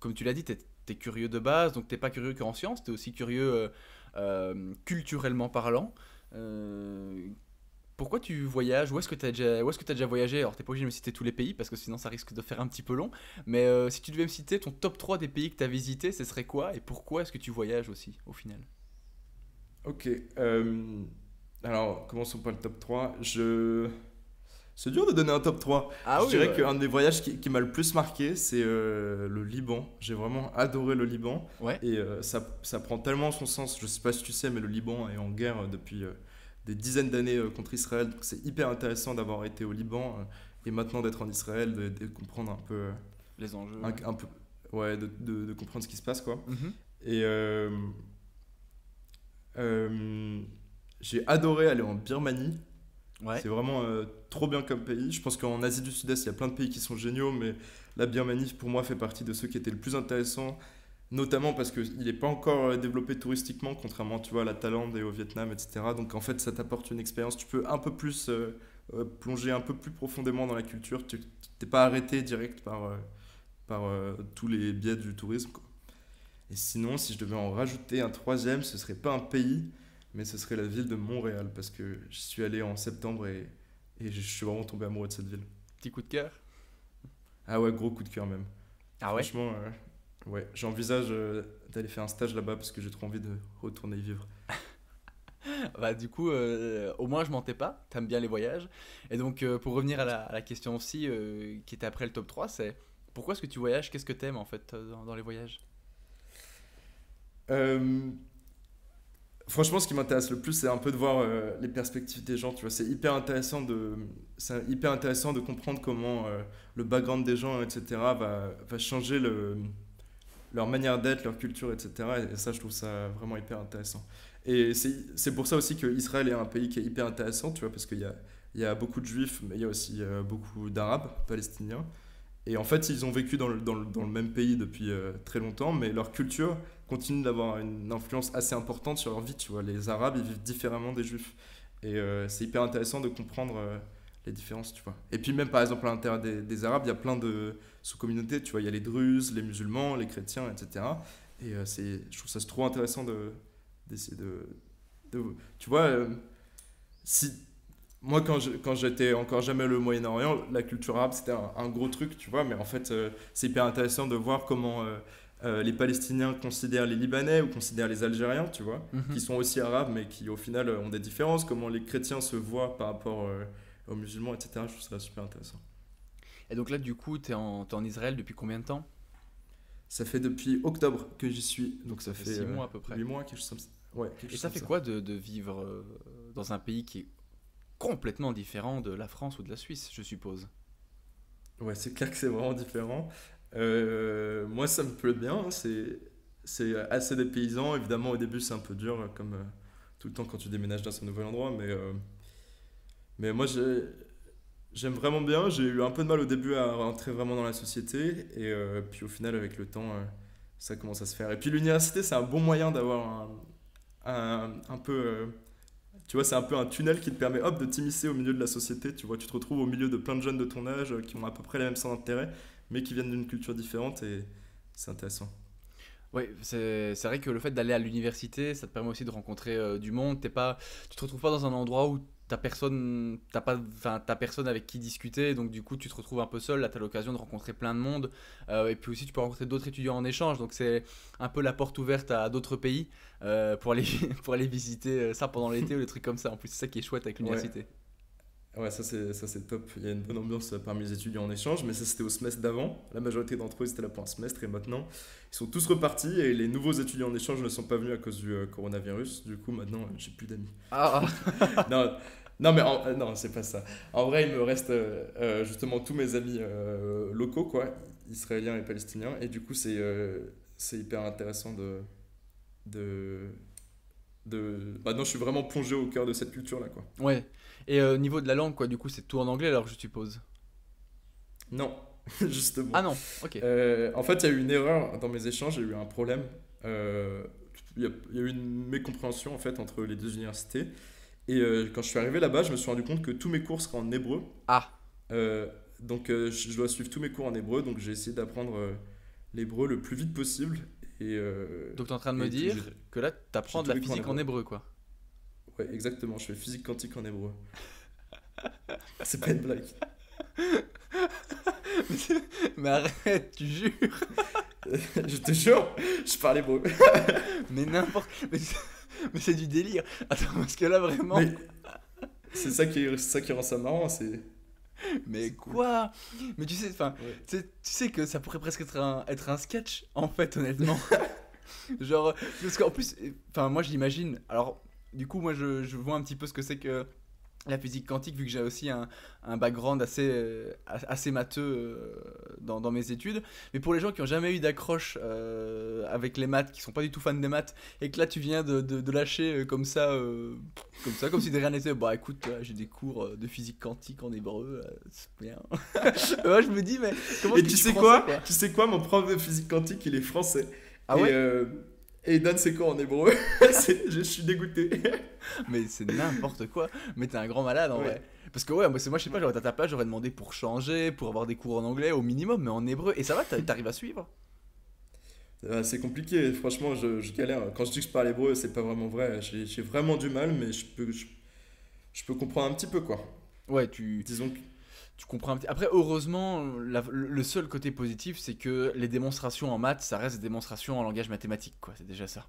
comme tu l'as dit, tu es, curieux de base, donc tu pas curieux qu'en sciences, tu es aussi curieux euh, euh, culturellement parlant. Euh, pourquoi tu voyages? Où est-ce que tu as, déjà- que t'as déjà voyagé? Alors, tu pas obligé de me citer tous les pays parce que sinon ça risque de faire un petit peu long. Mais si tu devais me citer ton top 3 des pays que tu as visités, ce serait quoi? Et pourquoi est-ce que tu voyages aussi au final? Ok. alors, commençons par le top 3. Je... C'est dur de donner un top 3. Ah je oui, dirais ouais. qu'un des voyages qui, qui m'a le plus marqué, c'est euh, le Liban. J'ai vraiment adoré le Liban. Ouais. Et euh, ça, ça prend tellement son sens. Je sais pas si tu sais, mais le Liban est en guerre euh, depuis euh, des dizaines d'années contre Israël. Donc c'est hyper intéressant d'avoir été au Liban et maintenant d'être en Israël, de, de comprendre un peu, Les enjeux. un, un peu, ouais, de, de- de comprendre ce qui se passe quoi. Mhm. Et j'ai adoré aller en Birmanie. C'est vraiment euh, trop bien comme pays. Je pense qu'en Asie du Sud-Est, il y a plein de pays qui sont géniaux, mais la Birmanie, pour moi, fait partie de ceux qui étaient le plus intéressants, notamment parce qu'il n'est pas encore euh, développé touristiquement, contrairement tu vois, à la Thaïlande et au Vietnam, etc. Donc en fait, ça t'apporte une expérience. Tu peux un peu plus euh, plonger un peu plus profondément dans la culture. Tu t'es pas arrêté direct par, par tous les biais du tourisme. Et sinon, si je devais en rajouter un troisième, ce serait pas un pays, mais ce serait la ville de Montréal, parce que j'y suis allé en septembre et, et je suis vraiment tombé amoureux de cette ville. Petit coup de cœur? Ah ouais, gros coup de cœur même. Ah ouais? Franchement, euh, ouais, j'envisage euh, d'aller faire un stage là-bas parce que j'ai trop envie de retourner y vivre. Bah du coup, euh, au moins je mentais pas, t'aimes bien les voyages. Et donc pour revenir à la, à la question aussi, qui était après le top 3, c'est pourquoi est-ce que tu voyages? Qu'est-ce que t'aimes en fait dans, dans les voyages? Franchement, ce qui m'intéresse le plus, c'est un peu de voir euh, les perspectives des gens. Tu vois, c'est hyper intéressant de, c'est hyper intéressant de comprendre comment euh, le background des gens, etc., va, va changer le, leur manière d'être, leur culture, etc. Et ça, je trouve ça vraiment hyper intéressant. Et c'est pour ça aussi que Israël est un pays qui est hyper intéressant, tu vois, parce qu'il y a, il y a beaucoup de juifs, mais il y a aussi euh, beaucoup d'arabes, palestiniens. Et en fait, ils ont vécu dans le, dans le, dans le même pays depuis très longtemps, mais leur culture continue d'avoir une influence assez importante sur leur vie, tu vois. Les arabes, ils vivent différemment des juifs. Et euh, c'est hyper intéressant de comprendre euh, les différences, tu vois. Et puis même, par exemple, à l'intérieur des, arabes, il y a plein de sous-communautés, tu vois. Il y a les druzes, les musulmans, les chrétiens, etc. Et euh, c'est, je trouve ça trop intéressant de, d'essayer de. Tu vois, si... Moi, quand j'étais encore jamais le Moyen-Orient, la culture arabe, c'était un, un gros truc, tu vois. Mais en fait, c'est hyper intéressant de voir comment euh, les Palestiniens considèrent les Libanais ou considèrent les Algériens, tu vois Mhm. qui sont aussi arabes, mais qui au final euh, ont des différences, comment les chrétiens se voient par rapport euh, aux musulmans, etc. Je trouve ça super intéressant. Et donc là du coup, t'es en, t'es en Israël depuis combien de temps? Ça fait depuis octobre que j'y suis, donc ça fait Six mois à peu près. 8 mois, quelque chose comme ça. Ouais, Et ça fait quoi de, de vivre dans un pays qui est complètement différent de la France ou de la Suisse, je suppose? Ouais, c'est clair que c'est vraiment différent. Euh, moi, ça me plaît bien. hein, C'est, c'est assez dépaysant. Évidemment, au début, c'est un peu dur, euh, comme euh, tout le temps quand tu déménages dans un nouvel endroit. Mais, mais moi, j'ai, j'aime vraiment bien. J'ai eu un peu de mal au début à rentrer vraiment dans la société. Et puis au final, avec le temps, ça commence à se faire. Et puis l'université, c'est un bon moyen d'avoir un, un, un peu... tu vois, c'est un peu un tunnel qui te permet hop, de t'immiscer au milieu de la société. Tu vois, tu te retrouves au milieu de plein de jeunes de ton âge qui ont à peu près les mêmes centres d'intérêt, mais qui viennent d'une culture différente et c'est intéressant. Oui, c'est vrai que le fait d'aller à l'université, ça te permet aussi de rencontrer euh, du monde. T'es pas, tu te retrouves pas dans un endroit où t'as personne, t'as pas, enfin, personne avec qui discuter, donc du coup tu te retrouves un peu seul. Là, t'as l'occasion de rencontrer plein de monde, euh, et puis aussi tu peux rencontrer d'autres étudiants en échange. Donc c'est un peu la porte ouverte à d'autres pays euh, pour aller pour aller visiter ça pendant l'été ou des trucs comme ça. En plus, c'est ça qui est chouette avec l'université. Ouais, ça c'est, ça c'est top. Il y a une bonne ambiance euh, parmi les étudiants en échange, mais ça c'était au semestre d'avant. La majorité d'entre eux étaient là pour un semestre et maintenant ils sont tous repartis et les nouveaux étudiants en échange ne sont pas venus à cause du euh, coronavirus. Du coup, maintenant j'ai plus d'amis. Ah, non, non, mais en- euh, non, c'est pas ça. En vrai, il me reste euh, justement tous mes amis euh, locaux, quoi, israéliens et palestiniens, et du coup, c'est c'est hyper intéressant de. de de... Maintenant, je suis vraiment plongé au cœur de cette culture-là, quoi. ouais. Et euh, niveau de la langue, quoi, du coup, c'est tout en anglais alors je suppose? Non, justement. Ah non, ok. Euh, en fait, il y a eu une erreur dans mes échanges, il y a eu un problème. Euh, Il y, a, il y a eu une mécompréhension en fait entre les deux universités. Et euh, quand je suis arrivé là-bas, je me suis rendu compte que tous mes cours seraient en hébreu. Ah, Euh, donc euh, je dois suivre tous mes cours en hébreu, donc j'ai essayé d'apprendre l'hébreu le plus vite possible. Et, donc t'es en train de me dire que là t'apprends j'ai de la en physique en hébreu, quoi. Ouais, exactement, je fais physique quantique en hébreu. C'est pas une blague. Mais arrête, tu jures. je te jure, je parle hébreu. Mais n'importe. Mais, c'est du délire. Attends, parce que là, vraiment. Mais c'est ça qui, ça qui rend ça marrant, c'est. Mais cool. quoi? Mais tu sais, enfin, Ouais. tu sais- tu sais que ça pourrait presque être un, être un sketch, en fait, honnêtement. Genre, parce qu'en plus, enfin, moi je l'imagine. Alors, du coup, moi je, je vois un petit peu ce que c'est que la physique quantique, vu que j'ai aussi un, un background assez, euh, assez matheux euh, dans, dans mes études. Mais pour les gens qui ont jamais eu d'accroche euh, avec les maths, qui sont pas du tout fans des maths, et que là tu viens de, de- de lâcher comme ça, comme ça, comme si de rien n'était, bah écoute, j'ai des cours de physique quantique en hébreu, c'est bien. Moi je me dis, mais comment Et tu sais quoi, ça, Tu sais quoi? Mon prof de physique quantique, il est français. Ah et, ouais et il donne ses cours en hébreu. C'est- je suis dégoûté. Mais c'est n'importe quoi. Mais t'es un grand malade en Ouais. vrai. Parce que ouais, moi, c'est- moi je sais pas, j'aurais été à ta place, j'aurais demandé pour changer, pour avoir des cours en anglais au minimum, mais en hébreu. Et ça va, t'a- t'arrives à suivre Euh, c'est compliqué, franchement, je, je galère. Quand je dis que je parle hébreu, c'est pas vraiment vrai. J'ai j'ai vraiment du mal, mais je peux, je, je peux comprendre un petit peu, quoi. Ouais, tu, Disons que. Tu comprends un petit. Après, heureusement, la- le seul côté positif, c'est que les démonstrations en maths, ça reste des démonstrations en langage mathématique, quoi. C'est déjà ça.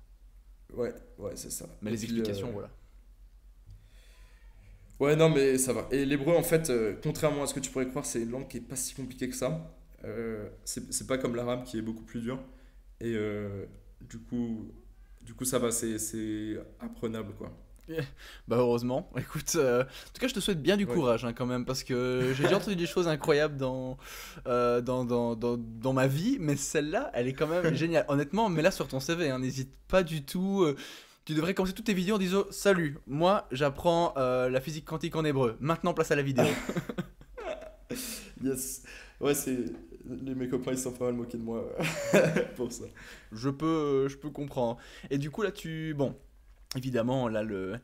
Ouais, ouais, c'est ça. Mais Et les puis, explications, euh, voilà. Ouais, non, mais ça va. Et l'hébreu, en fait, euh, contrairement à ce que tu pourrais croire, c'est une langue qui est pas si compliquée que ça. Euh, c'est pas comme l'arabe qui est beaucoup plus dur. Et euh, du coup, du coup, ça va, c'est c'est apprenable, quoi. Bah heureusement. Écoute, euh, en tout cas, je te souhaite bien du courage hein, quand même, parce que j'ai déjà entendu des choses incroyables dans, euh, dans, dans, dans, dans ma vie, mais celle-là, elle est quand même géniale. Honnêtement, mets-la sur ton CV, hein, n'hésite pas du tout. euh, tu devrais commencer toutes tes vidéos en disant Salut, moi j'apprends la physique quantique en hébreu. Maintenant, place à la vidéo. Yes. Ouais, c'est. Les, mes copains, ils sont pas mal moqués de moi pour ça. je, peux, je peux comprendre. Et du coup, là, tu. Bon, évidemment, là, le.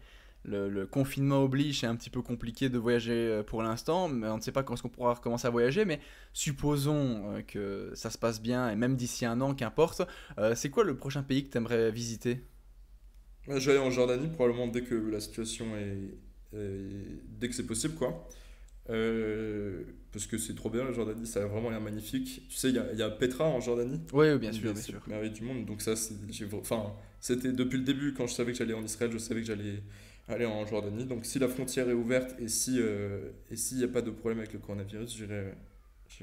Le, le confinement oblige, c'est un petit peu compliqué de voyager euh, pour l'instant, mais on ne sait pas quand est-ce qu'on pourra recommencer à voyager, mais supposons euh, que ça se passe bien, et même d'ici un an, qu'importe, euh, c'est quoi le prochain pays que tu aimerais visiter? Je vais aller en Jordanie probablement dès que la situation est, est- dès que c'est possible quoi. Euh, parce que c'est trop bien la Jordanie, ça a vraiment l'air magnifique. Tu sais, il y y a Petra en Jordanie? Oui, bien sûr, bien sûr. merveilles du monde. Donc ça, c'est, enfin, c'était depuis le début quand je savais que j'allais en Israël, je savais que j'allais aller en Jordanie. Donc si la frontière est ouverte et si euh, et s'il n'y a pas de problème avec le coronavirus, j'irai,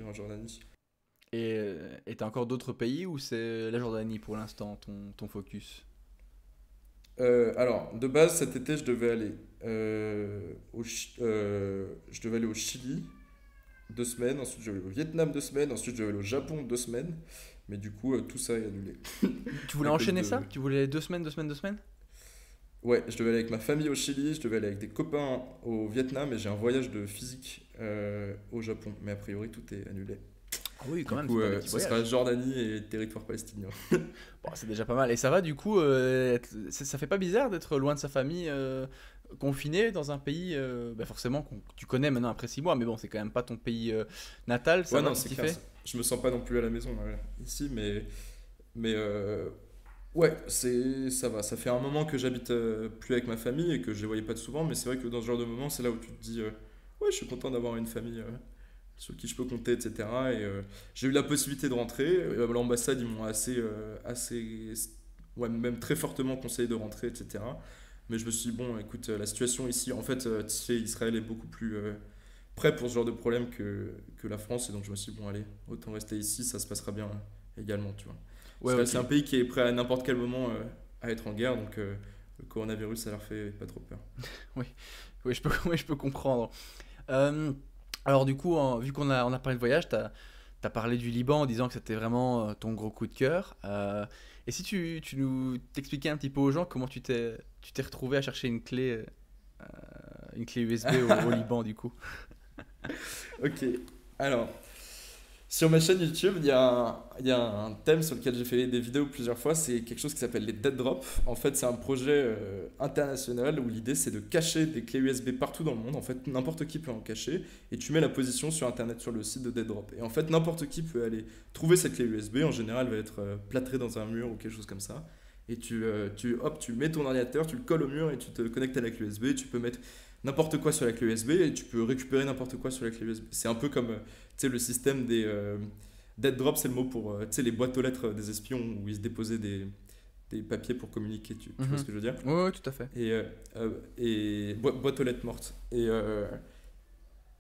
en Jordanie. Et euh, et t'as encore d'autres pays ou c'est la Jordanie pour l'instant, ton, ton focus? Euh, alors, de base, cet été, je devais aller, euh, au, je devais aller au Chili deux semaines, ensuite je devais aller au Vietnam deux semaines, ensuite je devais aller au Japon deux semaines, mais du coup, euh, tout ça est annulé. Tu voulais enchaîner de- ça Tu voulais deux semaines, deux semaines, deux semaines? Ouais, je devais aller avec ma famille au Chili, je devais aller avec des copains au Vietnam et j'ai un voyage de physique euh, au Japon, mais a priori, tout est annulé. Ah oui, quand du même, coup, euh, ce sera Jordanie et territoire palestinien. Bon, c'est déjà pas mal. Et ça va du coup, euh, ça fait pas bizarre d'être loin de sa famille, confiné dans un pays, bah forcément, que tu connais maintenant après six mois, mais bon, c'est quand même pas ton pays natal, ça Ouais, va, non, c'est ça- Je me sens pas non plus à la maison ici, mais, mais euh, ouais, c'est, ça va. Ça fait un moment que j'habite euh, plus avec ma famille et que je les voyais pas de souvent, mais c'est vrai que dans ce genre de moment, c'est là où tu te dis, euh, ouais, je suis content d'avoir une famille euh, sur qui je peux compter, etc. Et j'ai eu la possibilité de rentrer. L'ambassade, ils m'ont assez, assez, ouais, même très fortement conseillé de rentrer, etc. Mais je me suis dit, bon, écoute, la situation ici, en fait, Israël est beaucoup plus prêt pour ce genre de problème que, que la France. Et donc, je me suis dit, bon, allez, autant rester ici, ça se passera bien euh, également, tu vois. Ouais. C'est un pays qui est prêt à n'importe quel moment euh, à être en guerre, donc euh, le coronavirus, ça leur fait pas trop peur. Oui, je peux, oui, je peux comprendre. Euh, alors du coup, en- vu qu'on a, on a parlé de voyage, tu as, parlé du Liban en disant que c'était vraiment ton gros coup de cœur. Et si tu, tu nous t'expliquais un petit peu aux gens comment tu t'es, retrouvé à chercher une clé, une clé USB au, au Liban du coup? Ok, alors, sur ma chaîne YouTube, il y, a un- thème sur lequel j'ai fait des vidéos plusieurs fois, c'est quelque chose qui s'appelle les dead drops. En fait, c'est un projet euh, international où l'idée c'est de cacher des clés USB partout dans le monde. En fait, n'importe qui peut en cacher et tu mets la position sur internet sur le site de dead drop. Et en fait, n'importe qui peut aller trouver cette clé USB. En général, elle va être euh, plâtrée dans un mur ou quelque chose comme ça. Et tu, euh, tu, hop, tu mets ton ordinateur, tu le colles au mur et tu te connectes à la clé USB. Tu peux mettre n'importe quoi sur la clé USB et tu peux récupérer n'importe quoi sur la clé USB. C'est un peu comme euh, le système des. euh, dead drop, c'est le mot pour euh, les boîtes aux lettres des espions où ils se déposaient des, des papiers pour communiquer, tu, tu Mhm. vois ce que je veux dire? Ouais, tout à fait. et, euh, et boîte aux lettres mortes. Et, euh,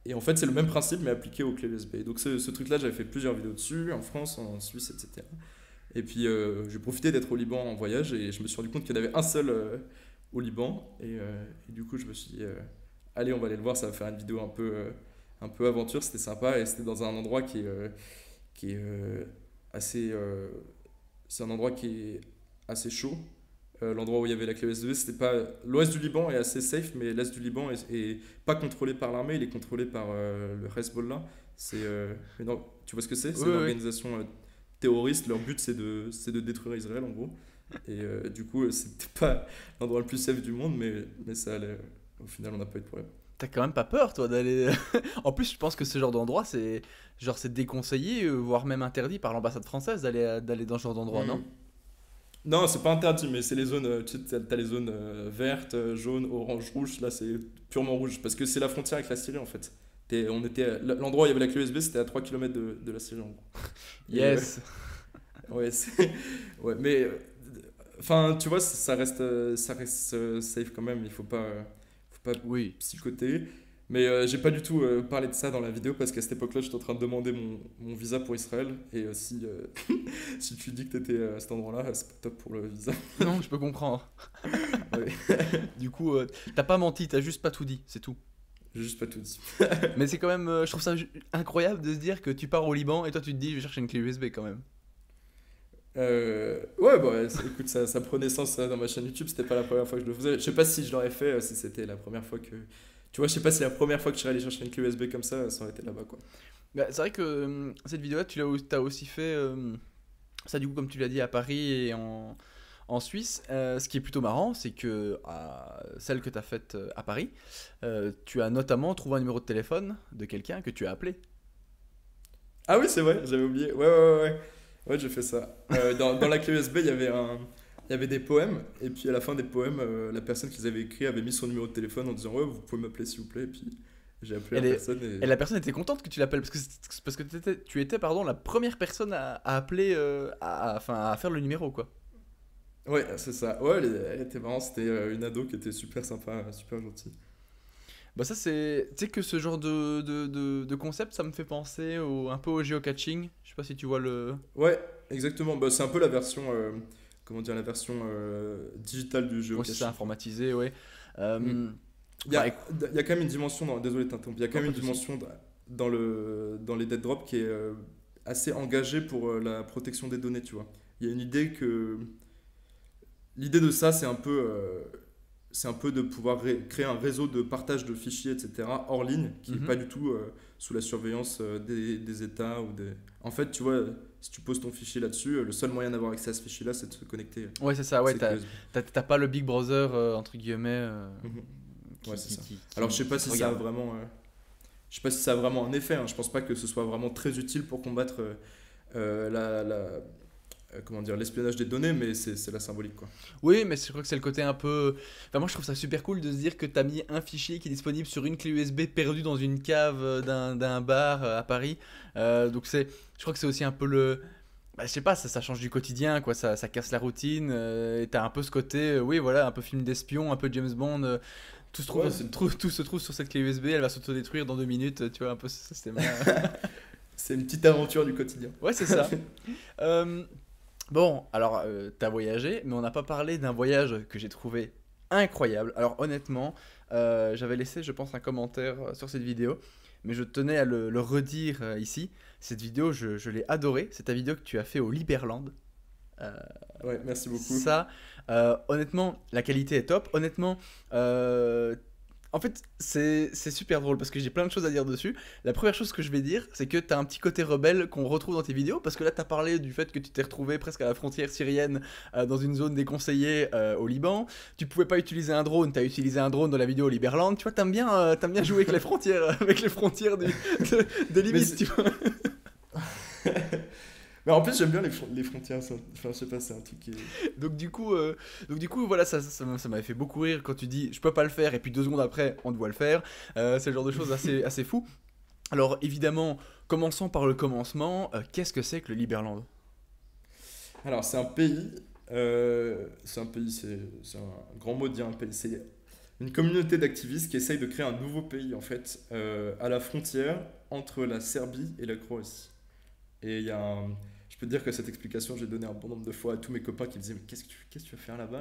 et en fait, c'est le même principe, mais appliqué aux clés USB. Donc, ce, ce truc-là, j'avais fait plusieurs vidéos dessus, en France, en Suisse, etc. Et puis, euh, j'ai profité d'être au Liban en voyage et je me suis rendu compte qu'il y en avait un seul au Liban. Et, euh, et du coup, je me suis dit, euh, allez, on va aller le voir, ça va faire une vidéo un peu, euh, un peu aventure, c'était sympa. Et c'était dans un endroit qui est, qui est assez. c'est un endroit qui est assez chaud. L'endroit où il y avait la clé USB, c'était pas. L'ouest du Liban est assez safe, mais l'est du Liban est, est pas contrôlé par l'armée, il est contrôlé par le Hezbollah. C'est. tu vois ce que c'est? C'est Oui, une oui. organisation terroriste. Leur but, c'est de, c'est de détruire Israël, en gros. Et euh, du coup, euh, c'était pas l'endroit le plus safe du monde, mais, mais ça allait. Au final, on n'a pas eu de problème. T'as quand même pas peur, toi, d'aller. en plus, je pense que ce genre d'endroit, c'est genre c'est déconseillé, euh, voire même interdit par l'ambassade française d'aller d'aller dans ce genre d'endroit, non? Mm. Non, c'est pas interdit, mais c'est les zones. euh, Tu sais, t'as- les zones euh, vertes, euh, jaunes, orange, rouge. Là, c'est purement rouge. Parce que c'est la frontière avec la Syrie, en fait. On était L'endroit où il y avait la clé USB, c'était à 3 km de, de la Syrie, en gros. Et, Yes. euh, ouais. Ouais, mais. Euh, Enfin, tu vois, ça reste, euh, ça reste euh, safe quand même. Il faut pas, euh, faut pas Oui. psychoter. Mais euh, j'ai pas du tout euh, parlé de ça dans la vidéo parce qu'à cette époque-là, j'étais en train de demander mon, mon visa pour Israël. Et euh, si, euh, si tu dis que t'étais à cet endroit-là, c'est pas top pour le visa. Non, je peux comprendre. Du coup, euh, t'as pas menti, t'as juste pas tout dit, c'est tout. J'ai juste pas tout dit. Mais c'est quand même, euh, je trouve ça incroyable de se dire que tu pars au Liban et toi tu te dis, je vais chercher une clé USB quand même. Euh, ouais, bah, écoute, ça, ça prenait sens ça, dans ma chaîne YouTube. C'était pas la première fois que je le faisais. Je sais pas si je l'aurais fait, euh, si c'était la première fois que. Tu vois, je sais pas si la première fois que je serais allé chercher une clé USB comme ça, ça aurait été là-bas, quoi. Bah, c'est vrai que euh, cette vidéo-là, tu l'as, aussi fait euh, ça du coup comme tu l'as dit à Paris et en, en Suisse. Ce qui est plutôt marrant, c'est que celle que tu as faite à Paris, tu as notamment trouvé un numéro de téléphone de quelqu'un que tu as appelé. Ah oui, c'est vrai, j'avais oublié. Ouais, ouais, ouais, ouais. Ouais, j'ai fait ça. Euh, dans, dans la clé USB, il y avait un. Il y avait des poèmes, et puis à la fin des poèmes, euh, la personne qui les avait écrits avait mis son numéro de téléphone en disant Ouais, vous pouvez m'appeler s'il vous plaît. Et puis j'ai appelé la personne. Et... Et la personne était contente que tu l'appelles parce que, parce que t'étais- tu étais pardon, la première personne à, à appeler, euh, à, à- à faire le numéro quoi. Ouais, c'est ça. Ouais, elle, était marrante. C'était une ado qui était super sympa, super gentille. Bah ça c'est, tu sais que ce genre de, de, de, de concept, ça me fait penser au, un peu au geocaching. Je sais pas si tu vois le... Ouais, exactement. Bah, c'est un peu la version, euh, comment dire, la version euh, digitale du jeu. Ouais, c'est ça, informatisé, ouais. Euh, Mm. Il y, a, Bah, il y a quand même une dimension, dans, désolé il y a quand même une dimension dans- le, dans les dead drops qui est assez engagée pour la protection des données, tu vois. Il y a une idée que. L'idée de ça, c'est un peu. euh, c'est un peu de pouvoir ré- créer un réseau de partage de fichiers, etc., hors ligne, qui n'est Mhm. pas du tout euh, sous la surveillance euh, des, des États ou des... En fait, tu vois, si tu poses ton fichier là-dessus, euh, le seul moyen d'avoir accès à ce fichier-là, c'est de se connecter. Ouais, c'est ça, ouais, t'as, pas le Big Brother, entre guillemets. Mhm. qui- Ouais, c'est qui- ça. qui- Alors je sais pas si ça a vraiment, je sais pas si ça a vraiment un effet. hein. Je pense pas que ce soit vraiment très utile pour combattre la, la- comment dire l'espionnage des données, mais c'est la symbolique quoi. Oui, mais je crois que c'est le côté un peu. Enfin, moi je trouve ça super cool de se dire que t'as mis un fichier qui est disponible sur une clé USB perdue dans une cave euh, d'un, bar euh, à Paris. Euh, donc c'est, je crois que c'est aussi un peu le. Bah, je sais pas, ça, ça change du quotidien, quoi. Ça, ça casse la routine. euh, et t'as un peu ce côté, euh, oui, voilà, un peu film d'espion, un peu James Bond. euh, tout, se Ouais, trouve- tout se trouve sur cette clé USB, elle va s'autodétruire dans deux minutes, tu vois, un peu ce système C'est une petite aventure du quotidien. Ouais, c'est ça. Bon, alors, euh, t'as voyagé, mais on n'a pas parlé d'un voyage que j'ai trouvé incroyable. Alors, honnêtement, euh, j'avais laissé, je pense, un commentaire euh, sur cette vidéo, mais je tenais à le, le redire euh, ici. Cette vidéo, je, je l'ai adorée. C'est ta vidéo que tu as fait au Liberland. Ouais, merci beaucoup. Ça, honnêtement, la qualité est top. Honnêtement, en fait, c'est super drôle parce que j'ai plein de choses à dire dessus. La première chose que je vais dire, c'est que tu as un petit côté rebelle qu'on retrouve dans tes vidéos parce que là, tu as parlé du fait que tu t'es retrouvé presque à la frontière syrienne euh, dans une zone déconseillée euh, au Liban. Tu pouvais pas utiliser un drone, tu as utilisé un drone dans la vidéo au Liberland. Tu vois, t'aimes bien, euh, bien jouer avec les frontières, avec les frontières du- de- des limites, c'est- tu vois. Mais en plus j'aime bien les, les frontières. ça. Enfin je sais pas, c'est un truc qui. est- Donc du coup, euh, donc du coup, voilà, ça, ça, ça m'avait fait beaucoup rire quand tu dis je peux pas le faire et puis deux secondes après on doit le faire. Euh, c'est le genre de choses assez, assez fou. Alors évidemment, commençons par le commencement. Euh, Qu'est-ce que c'est que le Liberland? Alors c'est un pays c'est un pays, c'est c'est un grand mot de dire un pays. C'est une communauté d'activistes qui essaye de créer un nouveau pays, en fait, à la frontière entre la Serbie et la Croatie. Et il y a un- Je peux te dire que cette explication, j'ai donné un bon nombre de fois à tous mes copains qui me disaient Mais qu'est-ce que tu, qu'est-ce que tu vas faire là-bas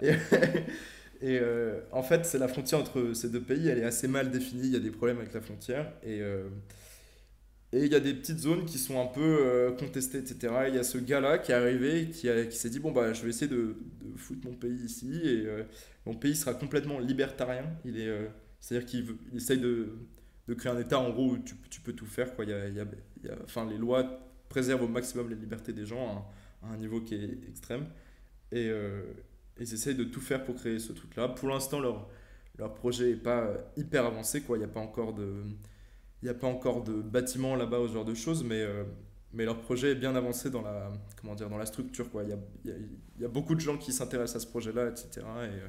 là Et, euh, en fait, c'est la frontière entre ces deux pays, elle est assez mal définie, il y a des problèmes avec la frontière. Et. euh, et il y a des petites zones qui sont un peu euh, contestées, etc. Il y a ce gars-là qui est arrivé, qui, a- qui s'est dit, bon, bah, je vais essayer de, de foutre mon pays ici, et mon pays sera complètement libertarien. Il est, c'est-à-dire qu'il veut- il essaye de, de créer un État, en gros, où tu, tu peux tout faire. Quoi. Il y a, y a- enfin, les lois préservent au maximum les libertés des gens à, un- niveau qui est extrême. Et euh, ils essayent de tout faire pour créer ce truc-là. Pour l'instant, leur, leur projet n'est pas hyper avancé. Il n'y a pas encore de... A pas encore de bâtiment là-bas ou ce genre de choses, mais, euh, mais leur projet est bien avancé dans la, comment dire, dans la structure. Il, y a, y y a beaucoup de gens qui s'intéressent à ce projet-là, etc. Et, euh,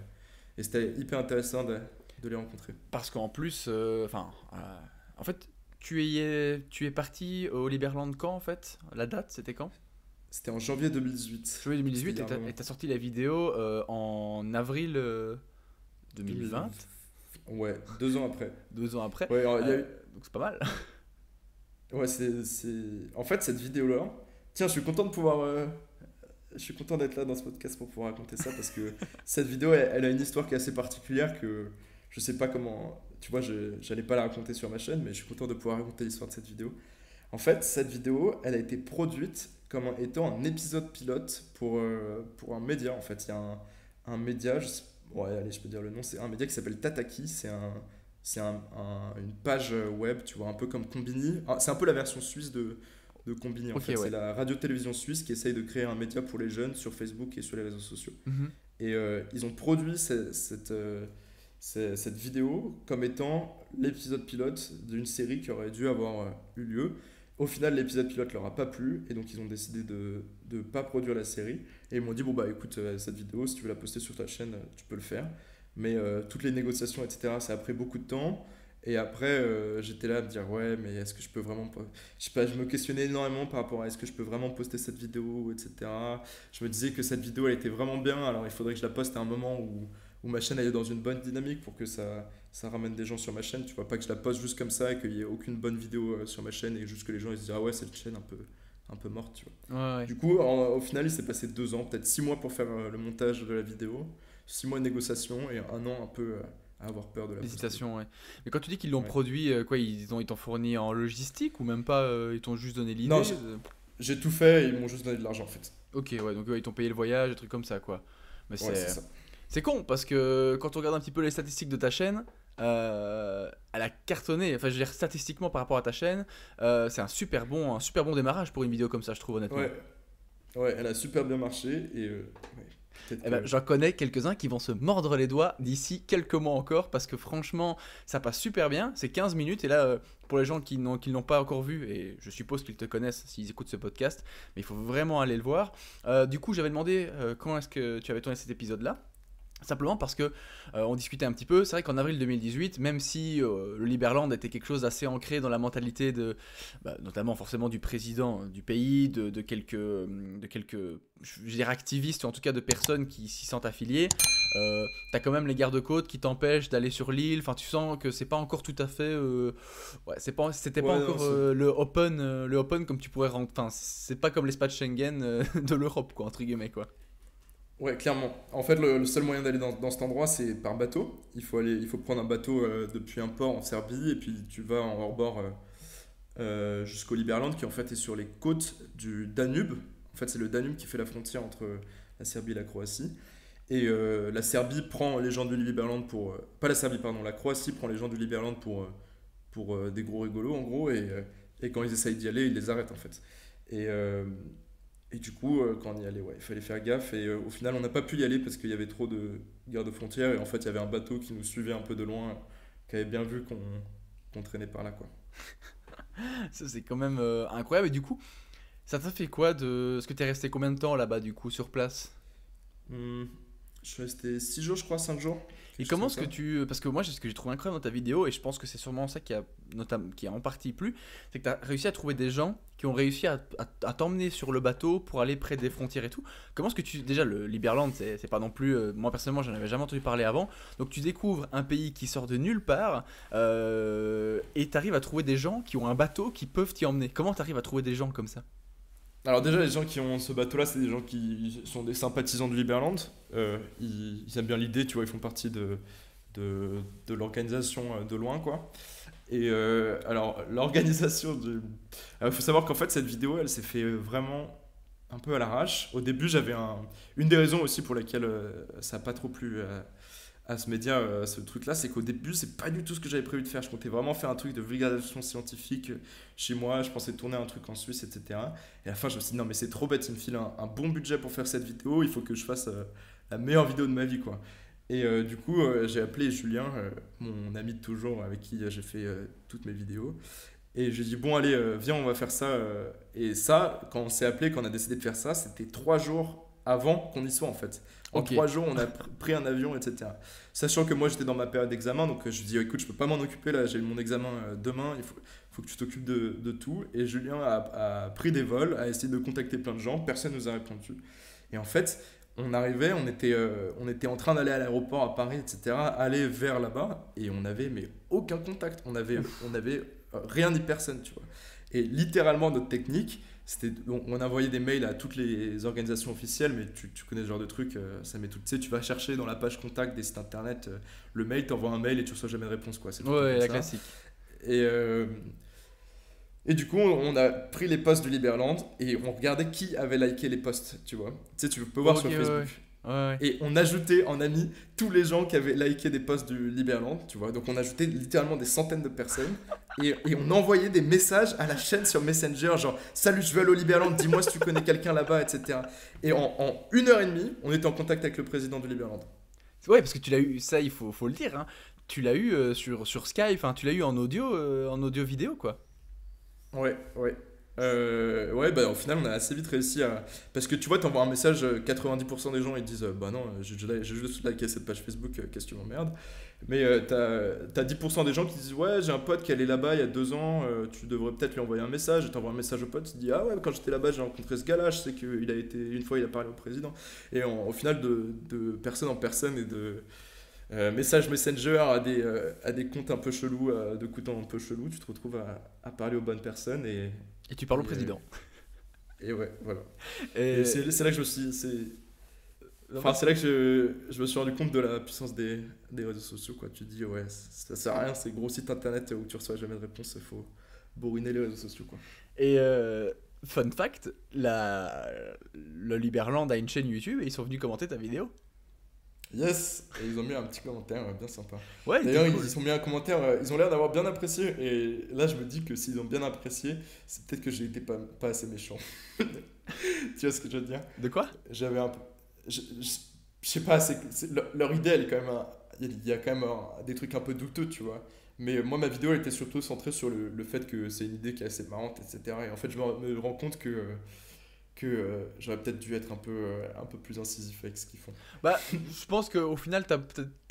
et c'était hyper intéressant de, de les rencontrer. Parce qu'en plus, enfin, en fait, tu es, tu es parti au Liberland quand en fait? La date, c'était quand? C'était en janvier 2018. Juillet 2018 C'était et t'as- sorti la vidéo euh, en avril euh, 2020, Ouais, deux ans après. deux ans après. Ouais, alors, il y a Euh, eu- donc c'est pas mal. Ouais, c'est, c'est- En fait, cette vidéo-là. Tiens, je suis content de pouvoir. euh, Je suis content d'être là dans ce podcast pour pouvoir raconter ça parce que cette vidéo, elle, elle a une histoire qui est assez particulière que je sais pas comment. Tu vois, je j'allais pas la raconter sur ma chaîne, mais je suis content de pouvoir raconter l'histoire de cette vidéo. En fait, cette vidéo, elle a été produite comme étant un épisode pilote pour, euh, pour un média. En fait, il y a un, un média, je sais- ouais, allez, je peux dire le nom, c'est un média qui s'appelle Tataki. C'est un, c'est un, un- une page web, tu vois, un peu comme Combini. Ah, c'est un peu la version suisse de, de Combini. En fait, ouais. c'est la radio-télévision suisse qui essaye de créer un média pour les jeunes sur Facebook et sur les réseaux sociaux. Mhm. Et euh, ils ont produit ce- cette, euh, cette vidéo comme étant l'épisode pilote d'une série qui aurait dû avoir euh, eu lieu. Au final, l'épisode pilote leur a pas plu et donc ils ont décidé de ne pas produire la série. Et ils m'ont dit Bon, bah écoute, euh, cette vidéo, si tu veux la poster sur ta chaîne, euh, tu peux le faire. Mais toutes les négociations, etc., ça a pris beaucoup de temps. Et après, j'étais là à me dire Ouais, mais est-ce que je peux vraiment. Je sais pas, je me questionnais énormément par rapport à est-ce que je peux vraiment poster cette vidéo, etc. Je me disais que cette vidéo, elle était vraiment bien. Alors il faudrait que je la poste à un moment où, où ma chaîne elle est dans une bonne dynamique pour que ça, ça ramène des gens sur ma chaîne. Tu vois, pas que je la poste juste comme ça et qu'il n'y ait aucune bonne vidéo euh, sur ma chaîne et juste que les gens ils se disent Ah ouais, cette chaîne un peu, un peu morte, tu vois. Ouais, ouais. Du coup, en- au final, il s'est passé deux ans, peut-être six mois pour faire euh, le montage de la vidéo, six mois de négociation et un an un peu euh, à avoir peur de la. L'hésitation, ouais. Mais quand tu dis qu'ils l'ont Ouais. produit, quoi, ils ont, ils t'ont fourni en logistique ou même pas, euh, ils t'ont juste donné l'idée Non, j'ai- tout fait et ils m'ont juste donné de l'argent en fait. Ok, ouais, donc ouais, ils t'ont payé le voyage, des trucs comme ça, quoi. Mais Ouais, c'est ça. C'est con parce que quand on regarde un petit peu les statistiques de ta chaîne, euh, elle a cartonné. Enfin, je veux dire, statistiquement par rapport à ta chaîne, euh, c'est un super bon, un super bon démarrage pour une vidéo comme ça, je trouve honnêtement. Ouais. ouais, elle a super bien marché et euh, ouais, Eh ben, J'en connais quelques-uns qui vont se mordre les doigts d'ici quelques mois encore parce que franchement, ça passe super bien. C'est 15 minutes et là, euh, pour les gens qui n'ont l'ont pas encore vu, et je suppose qu'ils te connaissent s'ils écoutent ce podcast, mais il faut vraiment aller le voir. Du coup, j'avais demandé quand est-ce que tu avais tourné cet épisode-là? Simplement parce que euh, on discutait un petit peu. C'est vrai qu'en avril 2018, même si euh, le Liberland était quelque chose d'assez ancré dans la mentalité de, bah, notamment forcément du président du pays, de, de quelques, de quelques, je dire activistes ou en tout cas de personnes qui s'y sentent affiliées, euh, t'as quand même les gardes-côtes qui t'empêchent d'aller sur l'île. Enfin, tu sens que c'est pas encore tout à fait, euh, ouais, c'est pas, c'était pas Ouais, encore euh, le open, euh, le open comme tu pourrais rentrer. Enfin, c'est pas comme l'espace Schengen euh, de l'Europe, quoi, entre guillemets, quoi. Ouais, clairement. En fait, le, seul moyen d'aller dans, dans cet endroit, c'est par bateau. Il faut, aller, il faut prendre un bateau euh, depuis un port en Serbie et puis tu vas en hors-bord euh, euh, jusqu'au Liberland qui en fait est sur les côtes du Danube. En fait, c'est le Danube qui fait la frontière entre la Serbie et la Croatie. Et la Serbie prend les gens du Liberland pour... pas la Serbie, pardon. La Croatie prend les gens du Liberland pour, pour des gros rigolos, en gros. Et, et quand ils essayent d'y aller, ils les arrêtent, en fait. Et... et du coup, euh, quand on y allait, ouais, il fallait faire gaffe. Et euh, au final, on n'a pas pu y aller parce qu'il y avait trop de gardes-frontières. Et en fait, il y avait un bateau qui nous suivait un peu de loin, qui avait bien vu qu'on qu'on traînait par là. Quoi. Ça, c'est quand même euh, incroyable. Et du coup, ça t'a fait quoi de. Est-ce que t'es resté combien de temps là-bas, du coup, sur place? Hmm. Je suis resté 6 jours, je crois, 5 jours. Et comment est-ce que tu. Parce que moi, ce que j'ai trouvé incroyable dans ta vidéo, et je pense que c'est sûrement ça qui a, notamment, qui a en partie plu, c'est que tu as réussi à trouver des gens qui ont réussi à, à- à t'emmener sur le bateau pour aller près des frontières et tout. Comment est-ce que tu. Déjà, le Liberland, c'est c'est pas non plus. euh, moi, personnellement, j'en avais jamais entendu parler avant. Donc, tu découvres un pays qui sort de nulle part euh, et tu arrives à trouver des gens qui ont un bateau qui peuvent t'y emmener. Comment tu arrives à trouver des gens comme ça? Alors déjà, les gens qui ont ce bateau-là, c'est des gens qui sont des sympathisants du Liberland. Euh, ils, aiment bien l'idée, tu vois, ils font partie de, de, de l'organisation euh, de loin, quoi. Et euh, alors, l'organisation du... Il faut savoir qu'en fait, cette vidéo, elle s'est fait vraiment un peu à l'arrache. Au début, j'avais un... Une des raisons aussi pour laquelle ça n'a pas trop plu à ce média, euh, ce truc-là, c'est qu'au début, c'est pas du tout ce que j'avais prévu de faire. Je comptais vraiment faire un truc de vulgarisation scientifique euh, chez moi. Je pensais tourner un truc en Suisse, etc. Et à la fin, je me suis dit, non, mais c'est trop bête, il me file un, bon budget pour faire cette vidéo, il faut que je fasse euh, la meilleure vidéo de ma vie, quoi. Et du coup, j'ai appelé Julien, mon ami de toujours, avec qui j'ai fait toutes mes vidéos. Et j'ai dit, bon, allez, viens, on va faire ça. Et ça, quand on s'est appelé, quand on a décidé de faire ça, c'était trois jours avant qu'on y soit, en fait. En trois jours, on a pr- pris un avion, etc. Sachant que moi, j'étais dans ma période d'examen, donc euh, je dis, écoute, je peux pas m'en occuper, là, j'ai mon examen euh, demain, il faut, faut que tu t'occupes de, de tout. Et Julien a, a pris des vols, a essayé de contacter plein de gens, personne nous a répondu. Et en fait, on arrivait, on était, euh, on était en train d'aller à l'aéroport à Paris, etc., aller vers là-bas, et on avait mais aucun contact, on avait, on avait rien ni personne, tu vois. Et littéralement, notre technique, on, on envoyait des mails à toutes les organisations officielles, mais tu, tu connais ce genre de truc, euh, ça met tout, tu sais, tu vas chercher dans la page contact des sites internet, euh, le mail, t'envoies un mail et tu reçois jamais de réponse, quoi. C'est Ouais, la ça. classique. Et, euh, et du coup, on a pris les posts du Liberland et on regardait qui avait liké les posts, tu vois. Tu sais, tu peux voir sur Facebook. Ouais, ouais. Et on ajoutait en ami tous les gens qui avaient liké des posts du Liberland, tu vois. Donc on ajoutait littéralement des centaines de personnes. Et, et on envoyait des messages à la chaîne sur Messenger, genre Salut, je veux aller au Liberland, dis-moi si tu connais quelqu'un là-bas, etc. Et en, en une heure et demie, on était en contact avec le président du Liberland. Ouais, parce que tu l'as eu, ça il faut, faut le dire, hein. tu l'as eu euh, sur, sur Skype, enfin tu l'as eu en audio, euh, en audio vidéo quoi. Ouais, ouais. Euh, ouais, bah au final, on a assez vite réussi à. Parce que tu vois, t'envoies un message, euh, 90% des gens ils disent euh, Bah non, euh, j'ai juste liké cette page Facebook, euh, qu'est-ce que tu m'emmerdes? Mais euh, t'as t'as 10% des gens qui disent Ouais, j'ai un pote qui allait là-bas il y a deux ans, euh, tu devrais peut-être lui envoyer un message. Et t'envoies un message au pote, tu dis Ah ouais, quand j'étais là-bas, j'ai rencontré ce gars-là, je sais qu'il a été. Une fois, il a parlé au président. Et au final, de, de personne en personne et de. euh, message Messenger à des, euh, à des comptes un peu chelous, à de coups un peu chelous, tu te retrouves à, à parler aux bonnes personnes et, Et tu parles au euh, président. et ouais, voilà. Et, Et c'est c'est là que je me suis. c'est- Enfin, c'est là que je, je me suis rendu compte de la puissance des, des réseaux sociaux. Quoi. Tu te dis, ouais, ça sert à rien, ces gros sites internet où tu reçois jamais de réponse, il faut bourriner les réseaux sociaux. Quoi. Et euh, fun fact, la, le Liberland a une chaîne YouTube et ils sont venus commenter ta vidéo. Yes Et ils ont mis un petit commentaire bien sympa. Ouais, D'ailleurs, cool. ils ont mis un commentaire, euh, ils ont l'air d'avoir bien apprécié. Et là, je me dis que s'ils ont bien apprécié, c'est peut-être que j'ai été pas, pas assez méchant. tu vois ce que je veux dire? De quoi? J'avais un peu. Je, je, je sais pas, c'est, leur, leur idée, elle est quand même. un- Il y a- quand même un- des trucs un peu douteux, tu vois. Mais moi, ma vidéo, elle était surtout centrée sur le, le fait que c'est une idée qui est assez marrante, etc. Et en fait, je me, me rends compte que, euh, que euh, j'aurais peut-être dû être un peu, euh, un peu plus incisif avec ce qu'ils font. Bah, je pense qu'au final, t'as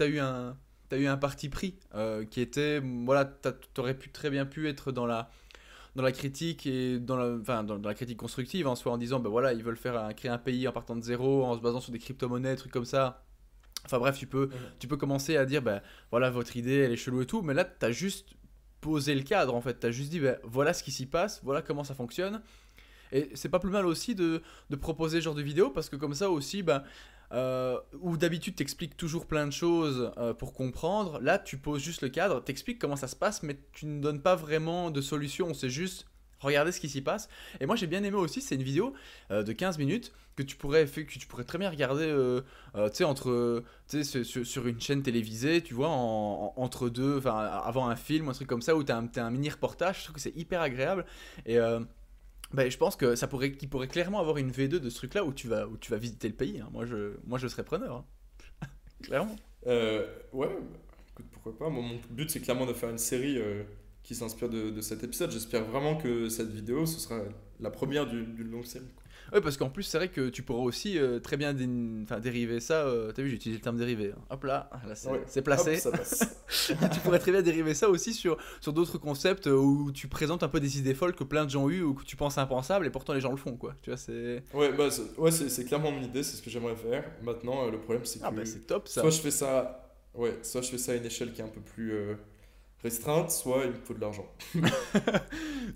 as, eu un. T'as eu un parti pris euh, qui était, voilà, t'aurais pu très bien pu être dans la, dans la critique et dans la, enfin, dans, dans la critique constructive en soi en disant, ben voilà, ils veulent faire un- créer un pays en partant de zéro, en se basant sur des crypto-monnaies, trucs comme ça. Enfin bref, tu peux, tu peux commencer à dire, ben voilà, votre idée, elle est chelou et tout, mais là, t'as juste posé le cadre en fait, t'as juste dit, ben voilà ce qui s'y passe, voilà comment ça fonctionne. Et c'est pas plus mal aussi de, de proposer ce genre de vidéo parce que comme ça aussi, ben, euh, où d'habitude t'expliques toujours plein de choses euh, pour comprendre, là tu poses juste le cadre, t'expliques comment ça se passe, mais tu ne donnes pas vraiment de solution, c'est juste regarder ce qui s'y passe. Et moi j'ai bien aimé aussi, c'est une vidéo euh, de 15 minutes que tu pourrais, que tu pourrais très bien regarder tu entre, sur, sur- une chaîne télévisée, tu vois, en, en- entre deux, enfin avant un film, un truc comme ça, où tu as, un t'as un mini reportage, je trouve que c'est hyper agréable. Et ben, je pense que ça pourrait, qu'il pourrait clairement avoir une V2 de ce truc-là où tu vas, où tu vas visiter le pays. hein. Moi, je, moi, je serais preneur. hein. clairement. Euh, ouais, écoute, pourquoi pas. Mon but, c'est clairement de faire une série euh, qui s'inspire de, de cet épisode. J'espère vraiment que cette vidéo, ce sera la première d'une longue série. Ouais, parce qu'en plus, c'est vrai que tu pourras aussi euh, très bien dé- enfin, dériver ça. euh, T'as vu, j'ai utilisé le terme dérivé. hein. Hop là, là c'est Ouais. placé. Hop, ça passe. tu pourrais très bien dériver ça aussi sur, sur d'autres concepts euh, où tu présentes un peu des idées folles que plein de gens ont eu ou que tu penses impensables et pourtant les gens le font, quoi. Tu vois, c'est. ouais, bah, c'est- ouais, clairement mon idée, c'est ce que j'aimerais faire. Maintenant, euh, le problème, c'est que Ah, bah c'est top ça. soit je fais ça, ouais, soit je fais ça à une échelle qui est un peu plus restreinte, soit il me faut de l'argent.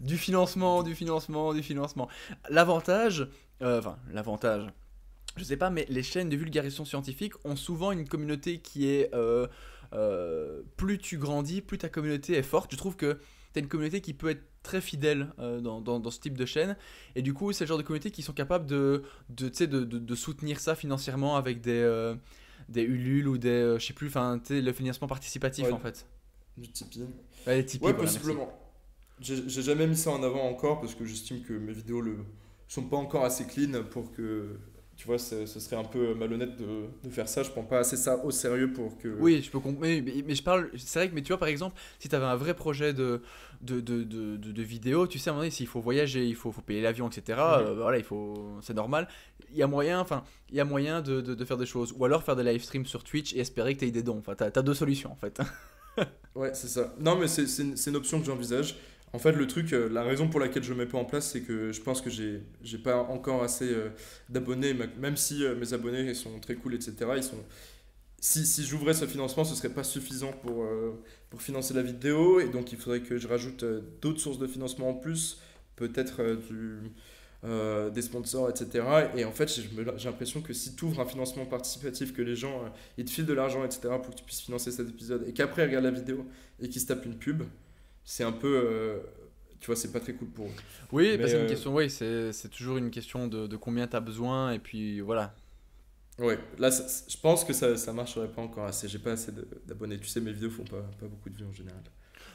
Du financement, du financement, du financement. L'avantage, euh, enfin, l'avantage, je sais pas, mais les chaînes de vulgarisation scientifique ont souvent une communauté qui est. euh, euh, plus tu grandis, plus ta communauté est forte. Je trouve que tu as une communauté qui peut être très fidèle euh, dans, dans- dans ce type de chaîne. Et du coup, c'est le genre de communauté qui sont capables de, de, de, de- de soutenir ça financièrement avec des. des Ulule ou des. je sais plus, enfin, le financement participatif Ouais. en fait. Du Tipeee. Ouais, les Tipeee, Ouais, voilà, merci. possiblement. J'ai jamais mis ça en avant encore parce que j'estime que mes vidéos le sont pas encore assez clean pour que tu vois, ce serait un peu malhonnête de, de faire ça. Je prends pas assez ça au sérieux pour que. Oui, je peux comprendre. Mais, mais- mais je parle. C'est vrai que, mais tu vois, par exemple, si tu avais un vrai projet de, de, de, de, vidéo, tu sais, à un moment donné, s'il faut voyager, il faut, faut payer l'avion, etc. euh, voilà, il faut. C'est normal. Il y a moyen, enfin, il y a moyen de, faire des choses. Ou alors faire des live streams sur Twitch et espérer que tu aies des dons. Enfin, tu as, deux solutions, en fait. Ouais, c'est ça. Non, mais c'est une option que j'envisage. En fait, le truc, euh, la raison pour laquelle je ne mets pas en place, c'est que je pense que j'ai j'ai pas encore assez euh, d'abonnés, même si euh, mes abonnés sont très cool, etc. Ils sont... Si, si j'ouvrais ce financement, ce serait pas suffisant pour, pour financer la vidéo, et donc il faudrait que je rajoute d'autres sources de financement en plus, peut-être des sponsors, etc. Et en fait, j'ai l'impression que si tu ouvres un financement participatif, que les gens ils te filent de l'argent, etc., pour que tu puisses financer cet épisode, et qu'après ils regardent la vidéo et qu'ils se tapent une pub, c'est un peu. euh, tu vois, c'est pas très cool pour eux. Oui, bah, c'est une euh, question. Oui, c'est toujours une question de, de combien tu as besoin. Et puis voilà. Ouais, là, ça- je pense que ça, ça marcherait pas encore assez. J'ai pas assez d'abonnés. Tu sais, mes vidéos font pas, pas beaucoup de vues en général.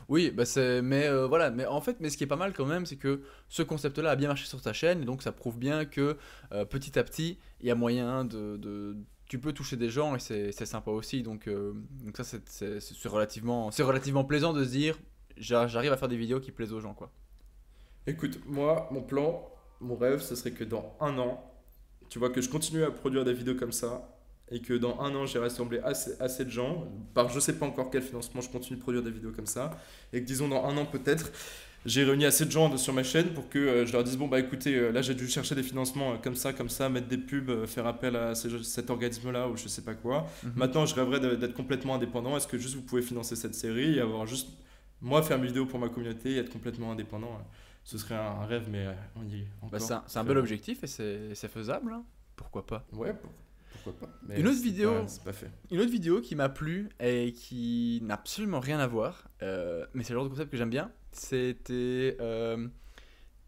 Oui, bah c'est, mais euh, voilà, mais en fait, mais ce qui est pas mal quand même, c'est que ce concept-là a bien marché sur ta chaîne, et donc ça prouve bien que euh, petit à petit, il y a moyen de, de- tu peux toucher des gens et c'est, sympa aussi, donc, euh, donc ça c'est, relativement, c'est relativement plaisant de se dire, j'arrive à faire des vidéos qui plaisent aux gens, quoi. Écoute, moi, mon plan, mon rêve, ce serait que dans un an, tu vois, que je continue à produire des vidéos comme ça, et que dans un an, j'ai rassemblé assez, assez de gens, par je sais pas encore quel financement, je continue de produire des vidéos comme ça, et que disons dans un an peut-être, j'ai réuni assez de gens de- sur ma chaîne pour que euh, je leur dise bon bah écoutez euh, là j'ai dû chercher des financements euh, comme ça comme ça mettre des pubs faire appel à ces- cet organisme là ou je sais pas quoi Mhm. Maintenant, je rêverais d'être complètement indépendant. Est-ce que juste vous pouvez financer cette série et avoir juste moi faire mes vidéos pour ma communauté et être complètement indépendant euh, Ce serait un, rêve, mais euh, on y est encore. Bah, c'est un, un bel objectif et c'est, faisable, hein. pourquoi pas. Ouais, pour- pourquoi pas. Mais Une autre vidéo. pas- C'est pas fait. Une autre vidéo qui m'a plu et qui n'a absolument rien à voir, euh, mais c'est le genre de concept que j'aime bien, c'était euh,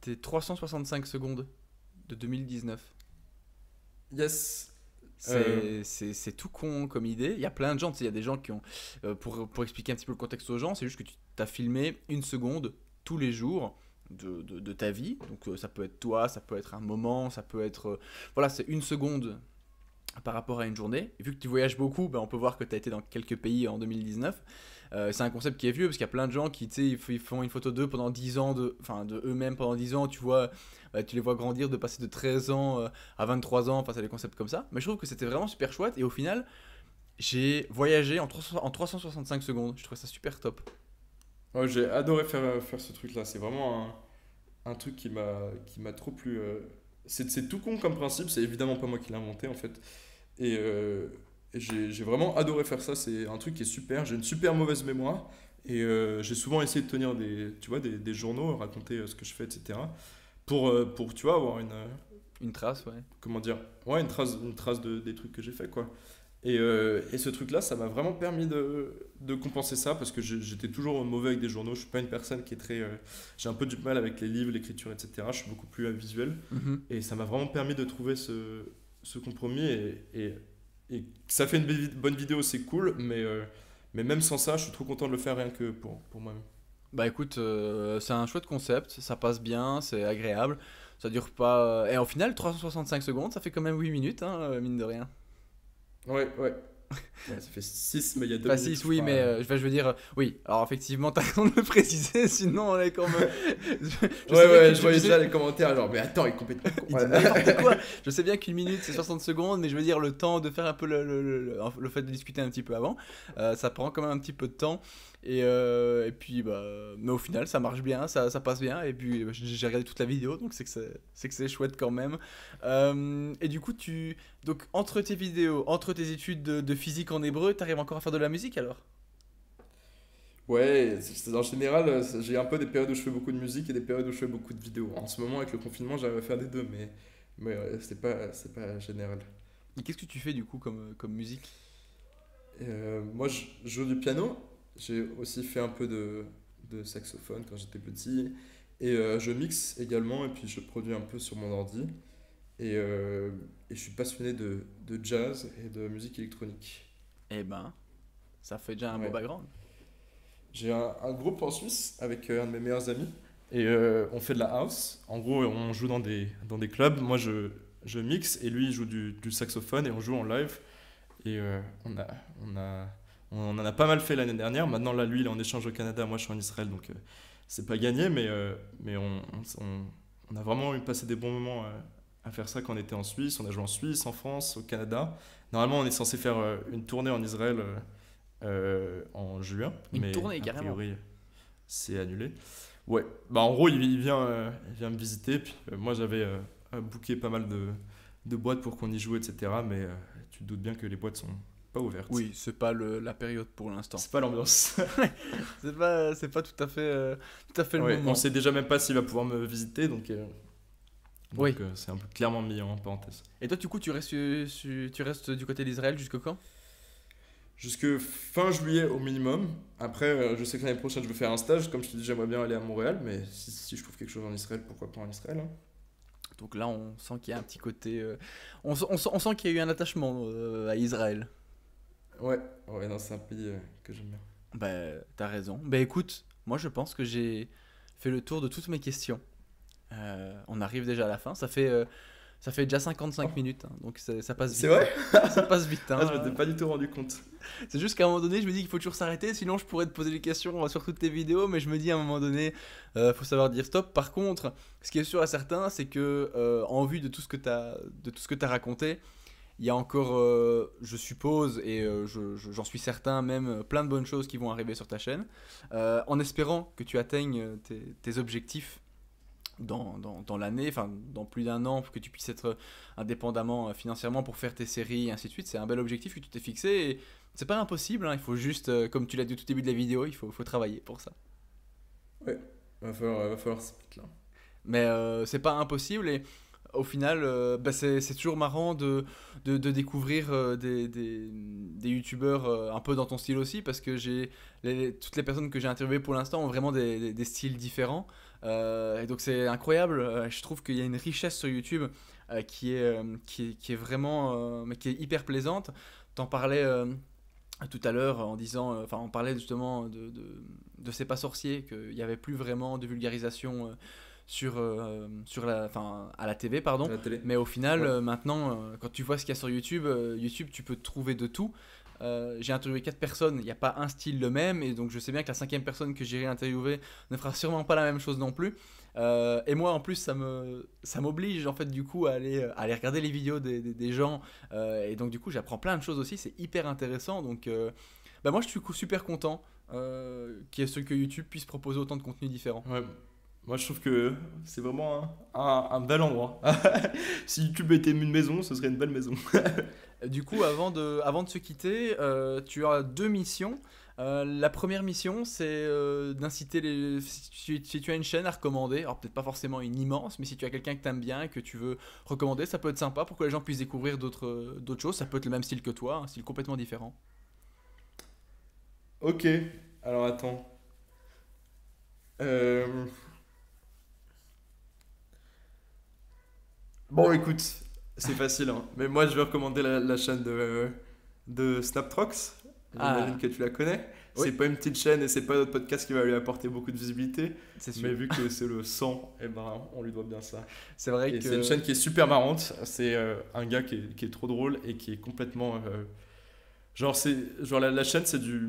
tes 365 secondes de 2019. Yes. C'est Euh. tout con comme idée. Il y a plein de gens, tu sais, il y a des gens qui ont. euh, pour, pour expliquer un petit peu le contexte aux gens, c'est juste que tu as filmé une seconde tous les jours de, de- ta vie. Donc euh, ça peut être toi, ça peut être un moment, ça peut être. euh, voilà, c'est une seconde par rapport à une journée. Et vu que tu voyages beaucoup, ben, on peut voir que tu as été dans quelques pays en 2019. Euh, c'est un concept qui est vieux parce qu'il y a plein de gens qui tu ils font une photo d'eux pendant 10 ans, de, enfin de eux-mêmes pendant 10 ans, tu vois, euh, tu les vois grandir de passer de 13 ans à 23 ans, enfin c'est des concepts comme ça. Mais je trouve que c'était vraiment super chouette et au final, j'ai voyagé en, 300 en 365 secondes. Je trouvais ça super top. Ouais, j'ai adoré faire, faire ce truc-là. C'est vraiment un, un truc qui m'a qui m'a trop plu. euh. C'est c'est tout con comme principe. C'est évidemment pas moi qui l'ai inventé en fait. Et, euh, et j'ai j'ai vraiment adoré faire ça. C'est un truc qui est super. J'ai une super mauvaise mémoire. Et euh, j'ai souvent essayé de tenir des, tu vois, des, des journaux, raconter euh, ce que je fais, etc. Pour, euh, pour tu vois, avoir une, euh, Une trace, ouais. comment dire ouais une trace une trace de, des trucs que j'ai fait quoi et, euh, et ce truc là ça m'a vraiment permis de, de compenser ça parce que j'étais toujours mauvais avec des journaux. Je suis pas une personne qui est très euh, j'ai un peu du mal avec les livres l'écriture etc je suis beaucoup plus visuel et ça m'a vraiment permis de trouver ce, ce compromis. Et, et, et ça fait une bonne vidéo c'est cool. Mais euh, mais même sans ça je suis trop content de le faire rien que pour, pour moi-même. Bah écoute, euh, c'est un chouette concept, ça passe bien, c'est agréable, ça dure pas. Et au final, 365 secondes, ça fait quand même 8 minutes, hein, mine de rien. Ouais ouais Ouais, ça fait 6, mais il y a 2 Pas minutes. 6, je oui, mais euh, je, veux dire, euh, oui. Alors effectivement, t'as raison de le préciser, sinon on est comme. euh, je, ouais, ouais, que- je voyais les commentaires, genre, mais attends, il est complètement con. Il dit Ouais. n'importe quoi. Je sais bien qu'une minute c'est 60 secondes, mais je veux dire le temps de faire un peu le, le- le- le- le fait de discuter un petit peu avant, euh, ça prend quand même un petit peu de temps. Et, euh, et puis, bah, mais au final, ça marche bien, ça, ça passe bien. Et puis, bah, j'ai regardé toute la vidéo, donc c'est que c'est chouette quand même. Euh, et du coup, tu donc entre tes vidéos, entre tes études de, de physique en hébreu, t'arrives encore à faire de la musique alors? Ouais, en général, euh, j'ai un peu des périodes où je fais beaucoup de musique et des périodes où je fais beaucoup de vidéos. En ce moment, avec le confinement, j'arrive à faire des deux, mais, mais c'est pas, c'est pas général. Et qu'est-ce que tu fais du coup comme, comme musique? Euh, moi, je joue du piano. J'ai aussi fait un peu de, de saxophone quand j'étais petit. Et euh, je mixe également, et puis je produis un peu sur mon ordi. Et, euh, et je suis passionné de, de jazz et de musique électronique. Eh ben, ça fait déjà un Ouais. beau background. J'ai un, un groupe en Suisse avec euh, un de mes meilleurs amis. Et euh, on fait de la house. En gros, on joue dans des, dans des clubs. Moi, je, je mixe et lui, il joue du, du saxophone et on joue en live. Et on, a, on, a, on en a pas mal fait l'année dernière. Maintenant, là, lui, il est en échange au Canada. Moi, je suis en Israël. Donc, euh, c'est pas gagné. Mais, euh, mais on, on, on- on a vraiment eu passé des bons moments euh, à faire ça quand on était en Suisse. On a joué en Suisse, en France, au Canada. Normalement, on est censé faire euh, une tournée en Israël en juin. Une mais tournée, a carrément. priori, c'est annulé. Ouais, bah en gros, il, il vient, il vient me visiter. Puis moi, j'avais booké pas mal de, de boîtes pour qu'on y joue, etc. Mais tu te doutes bien que les boîtes sont pas ouvertes. Oui, c'est pas le, la période pour l'instant. C'est pas l'ambiance. C'est pas, c'est pas tout à fait, euh, tout à fait le Ouais, moment. on sait déjà même pas s'il va pouvoir me visiter, donc. euh, donc, Oui. euh, c'est un peu clairement mis en parenthèse. Et toi, du coup, tu restes, tu restes du côté d'Israël jusqu'au quand? Jusque fin juillet au minimum. Après, euh, je sais que l'année prochaine, je veux faire un stage. Comme je te dis, j'aimerais bien aller à Montréal, mais si, si je trouve quelque chose en Israël, pourquoi pas en Israël hein. Donc là, on sent qu'il y a un petit côté. euh, on, sent- on sent, on sent qu'il y a eu un attachement euh, à Israël. Ouais, ouais, non, c'est un pays euh, que j'aime bien. Bah, t'as raison. Bah, écoute, moi, je pense que j'ai fait le tour de toutes mes questions. Euh, on arrive déjà à la fin. Ça fait, euh, ça fait déjà 55 minutes, hein, donc ça, ça passe vite. C'est vrai Ça passe vite. hein. ah, Je m'étais pas du tout rendu compte. C'est juste qu'à un moment donné, je me dis qu'il faut toujours s'arrêter, sinon je pourrais te poser des questions sur toutes tes vidéos, mais je me dis à un moment donné, euh, faut savoir dire stop. Par contre, ce qui est sûr et certain, c'est que en vue de tout ce que tu as raconté, il y a encore, euh, je suppose, et euh, je- je- j'en suis certain même, euh, plein de bonnes choses qui vont arriver sur ta chaîne, euh, en espérant que tu atteignes tes, tes objectifs dans, dans, dans l'année, enfin dans plus d'un an, pour que tu puisses être indépendamment financièrement pour faire tes séries et ainsi de suite. C'est un bel objectif que tu t'es fixé et c'est pas impossible, hein, il faut juste, comme tu l'as dit au tout début de la vidéo, il faut, faut travailler pour ça. Va falloir, va falloir se mettre là. Mais c'est pas impossible et au final, euh, bah, c'est toujours marrant de, de, découvrir euh, des, des, des youtubeurs euh, un peu dans ton style aussi parce que les- toutes les personnes que j'ai interviewées pour l'instant ont vraiment des, des- styles différents. Et donc c'est incroyable, je trouve qu'il y a une richesse sur YouTube qui, est, qui, est, qui est vraiment mais qui est hyper plaisante. T'en parlais tout à l'heure en disant, enfin on parlait justement de, de, de C'est pas sorcier, qu'il n'y avait plus vraiment de vulgarisation sur, euh, sur la, enfin, à la TV, pardon. À la télé. Mais au final, Ouais. euh, maintenant, euh, quand tu vois ce qu'il y a sur YouTube, euh, YouTube, tu peux trouver de tout. Euh, j'ai interviewé quatre personnes, il n'y a pas un style le même, et donc je sais bien que la cinquième personne que j'irai interviewer ne fera sûrement pas la même chose non plus. Euh, et moi, en plus, ça me, ça m'oblige en fait du coup à aller, à aller regarder les vidéos des, des- des gens, euh, et donc du coup, j'apprends plein de choses aussi. C'est hyper intéressant. Donc, euh, bah, moi, je suis super content euh, qu'il y ait ce que YouTube puisse proposer autant de contenus différents. Ouais. Moi, je trouve que c'est vraiment un, un- un bel endroit. si YouTube était une maison, ce serait une belle maison. Du coup, avant de, avant de se quitter, euh, tu as deux missions. Euh, la première mission, c'est euh, d'inciter les. Si tu, si tu as une chaîne à recommander, alors peut-être pas forcément une immense, mais si tu as quelqu'un que tu aimes bien et que tu veux recommander, ça peut être sympa pour que les gens puissent découvrir d'autres d'autres choses. Ça peut être le même style que toi, un style complètement différent. Ok, alors attends. Euh, Bon, écoute, c'est facile, hein. mais moi je vais recommander la, la chaîne de, de Snaptrox. J'imagine Ah. que tu la connais. Oui. C'est pas une petite chaîne et c'est pas notre podcast qui va lui apporter beaucoup de visibilité. C'est Mais vu que c'est le sang, eh ben, on lui doit bien ça. C'est vrai Et que. c'est une chaîne qui est super marrante. C'est euh, un gars qui est, qui est trop drôle et qui est complètement. euh, Genre, c'est, genre la, la chaîne, c'est du,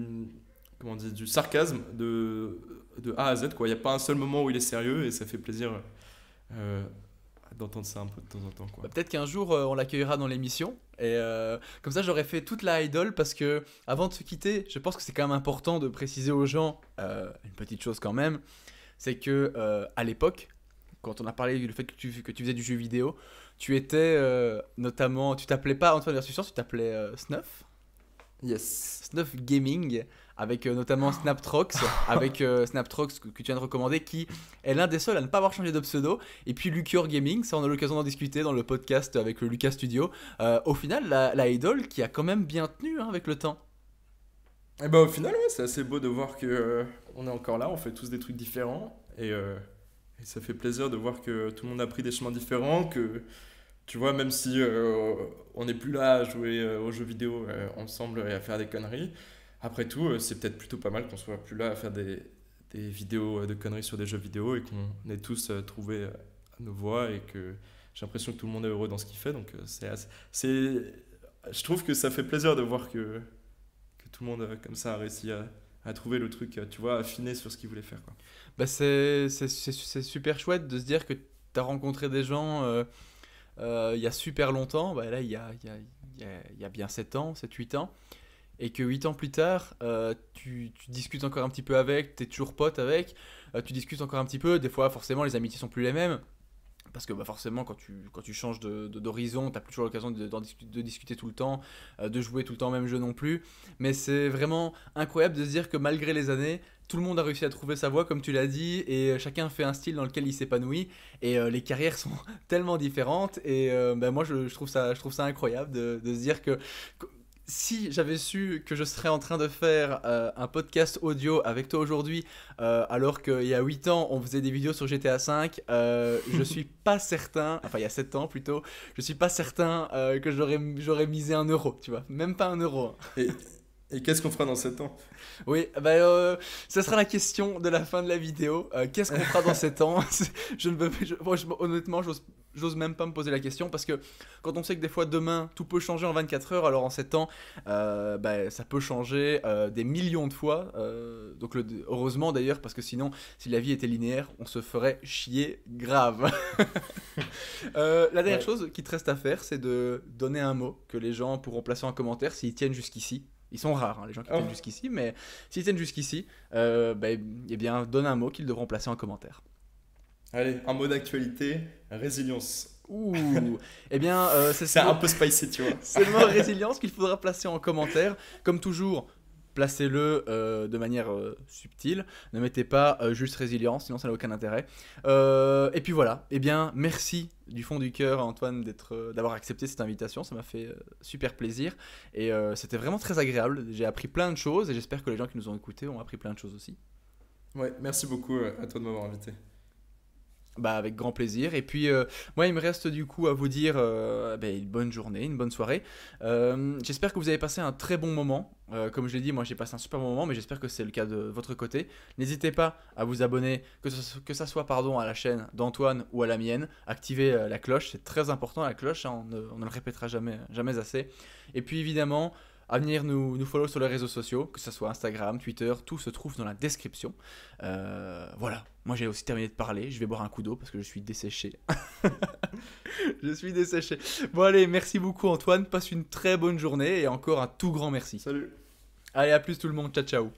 comment on dit, du sarcasme de, de A à Z. Il n'y a pas un seul moment où il est sérieux et ça fait plaisir euh, d'entendre ça un peu de temps en temps. Quoi. Bah, Peut-être qu'un jour euh, on l'accueillera dans l'émission et euh, comme ça j'aurais fait toute la idole parce que avant de se quitter, je pense que c'est quand même important de préciser aux gens euh, une petite chose quand même, c'est que euh, à l'époque, quand on a parlé du fait que tu, que tu faisais du jeu vidéo, tu étais euh, notamment, tu t'appelais pas Antoine versus Science, tu t'appelais euh, Snuff, Yes. Snuff Gaming avec euh, notamment Snaptrox, avec euh, Snaptrox que, tu viens de recommander, qui est l'un des seuls à ne pas avoir changé de pseudo. Et puis Lucior Gaming, ça on a l'occasion d'en discuter dans le podcast avec le Lucas Studio. Euh, au final, la, la idole qui a quand même bien tenu hein, avec le temps. Et bah, au final, ouais, c'est assez beau de voir que on est encore là, on fait tous des trucs différents. Et, ça fait plaisir de voir que tout le monde a pris des chemins différents, que tu vois, même si on n'est plus là à jouer aux jeux vidéo ensemble et à faire des conneries, après tout, euh, c'est peut-être plutôt pas mal qu'on soit plus là à faire des, des vidéos euh, de conneries sur des jeux vidéo et qu'on ait tous euh, trouvé nos voies et que j'ai l'impression que tout le monde est heureux dans ce qu'il fait. Donc, c'est je trouve que ça fait plaisir de voir que, que tout le monde comme ça a réussi à, à trouver le truc, tu vois, affiné sur ce qu'il voulait faire. Bah c'est super chouette de se dire que tu as rencontré des gens il y a super longtemps, bah là il y, a, il y, a, il y a bien 7 ans, 7-8 ans, et que 8 ans plus tard, euh, tu, discutes encore un petit peu avec, tu es toujours pote avec, euh, tu discutes encore un petit peu, des fois forcément les amitiés sont plus les mêmes. Parce que bah, forcément, quand tu, quand tu changes d'horizon, de, tu n'as plus toujours l'occasion de, de discuter tout le temps, euh, de jouer tout le temps au même jeu non plus. Mais c'est vraiment incroyable de se dire que malgré les années, tout le monde a réussi à trouver sa voie, comme tu l'as dit, et chacun fait un style dans lequel il s'épanouit. Et les carrières sont tellement différentes. Et euh, ben, moi, je, je trouve ça, je trouve ça incroyable de, de se dire que si j'avais su que je serais en train de faire euh, un podcast audio avec toi aujourd'hui, euh, alors qu'il y a 8 ans, on faisait des vidéos sur GTA V, euh, je suis pas certain, enfin il y a 7 ans plutôt, je suis pas certain euh, que j'aurais misé un euro, tu vois, même pas un euro. hein. Et, et qu'est-ce qu'on fera dans 7 ans? Oui, bah, euh, ça sera la question de la fin de la vidéo. Euh, Qu'est-ce qu'on fera dans 7 ans? Je ne veux, je- moi, je- honnêtement, j'ose j'ose même pas me poser la question parce que quand on sait que des fois demain tout peut changer en 24 heures, alors en 7 ans, euh, bah, ça peut changer euh, des millions de fois. Euh, donc le- heureusement d'ailleurs parce que sinon, si la vie était linéaire, on se ferait chier grave. Euh, la dernière Ouais. chose qui te reste à faire, c'est de donner un mot que les gens pourront placer en commentaire s'ils tiennent jusqu'ici. Ils sont rares, hein, les gens qui Oh. tiennent jusqu'ici, mais s'ils tiennent jusqu'ici, bah, eh bien, donne un mot qu'ils devront placer en commentaire. Allez, un mot d'actualité, résilience. Ouh Eh bien, euh, c'est C'est ce un peu spicy, tu vois. c'est le mot résilience qu'il faudra placer en commentaire. Comme toujours, placez-le euh, de manière euh, subtile. Ne mettez pas euh, juste résilience, sinon ça n'a aucun intérêt. Et puis voilà. Eh bien, merci du fond du cœur, Antoine, d'être, euh, d'avoir accepté cette invitation. Ça m'a fait super plaisir. Et c'était vraiment très agréable. J'ai appris plein de choses et j'espère que les gens qui nous ont écoutés ont appris plein de choses aussi. Ouais, merci beaucoup à toi de m'avoir invité. Bah avec grand plaisir. Et puis euh, moi il me reste du coup à vous dire euh, ben, une bonne journée, une bonne soirée. Euh, j'espère que vous avez passé un très bon moment. Comme je l'ai dit, moi j'ai passé un super bon moment, mais j'espère que c'est le cas de votre côté. N'hésitez pas à vous abonner, que, ce- que ça soit pardon, à la chaîne d'Antoine ou à la mienne. Activez la cloche, c'est très important la cloche, hein, on, ne, on ne le répétera jamais, jamais assez. Et puis évidemment, à venir nous, nous follow sur les réseaux sociaux, que ce soit Instagram, Twitter, tout se trouve dans la description. Euh, voilà, moi j'ai aussi terminé de parler, je vais boire un coup d'eau parce que je suis desséché. je suis desséché. Bon allez, merci beaucoup Antoine, passe une très bonne journée et encore un tout grand merci. Salut Allez, à plus tout le monde, ciao ciao.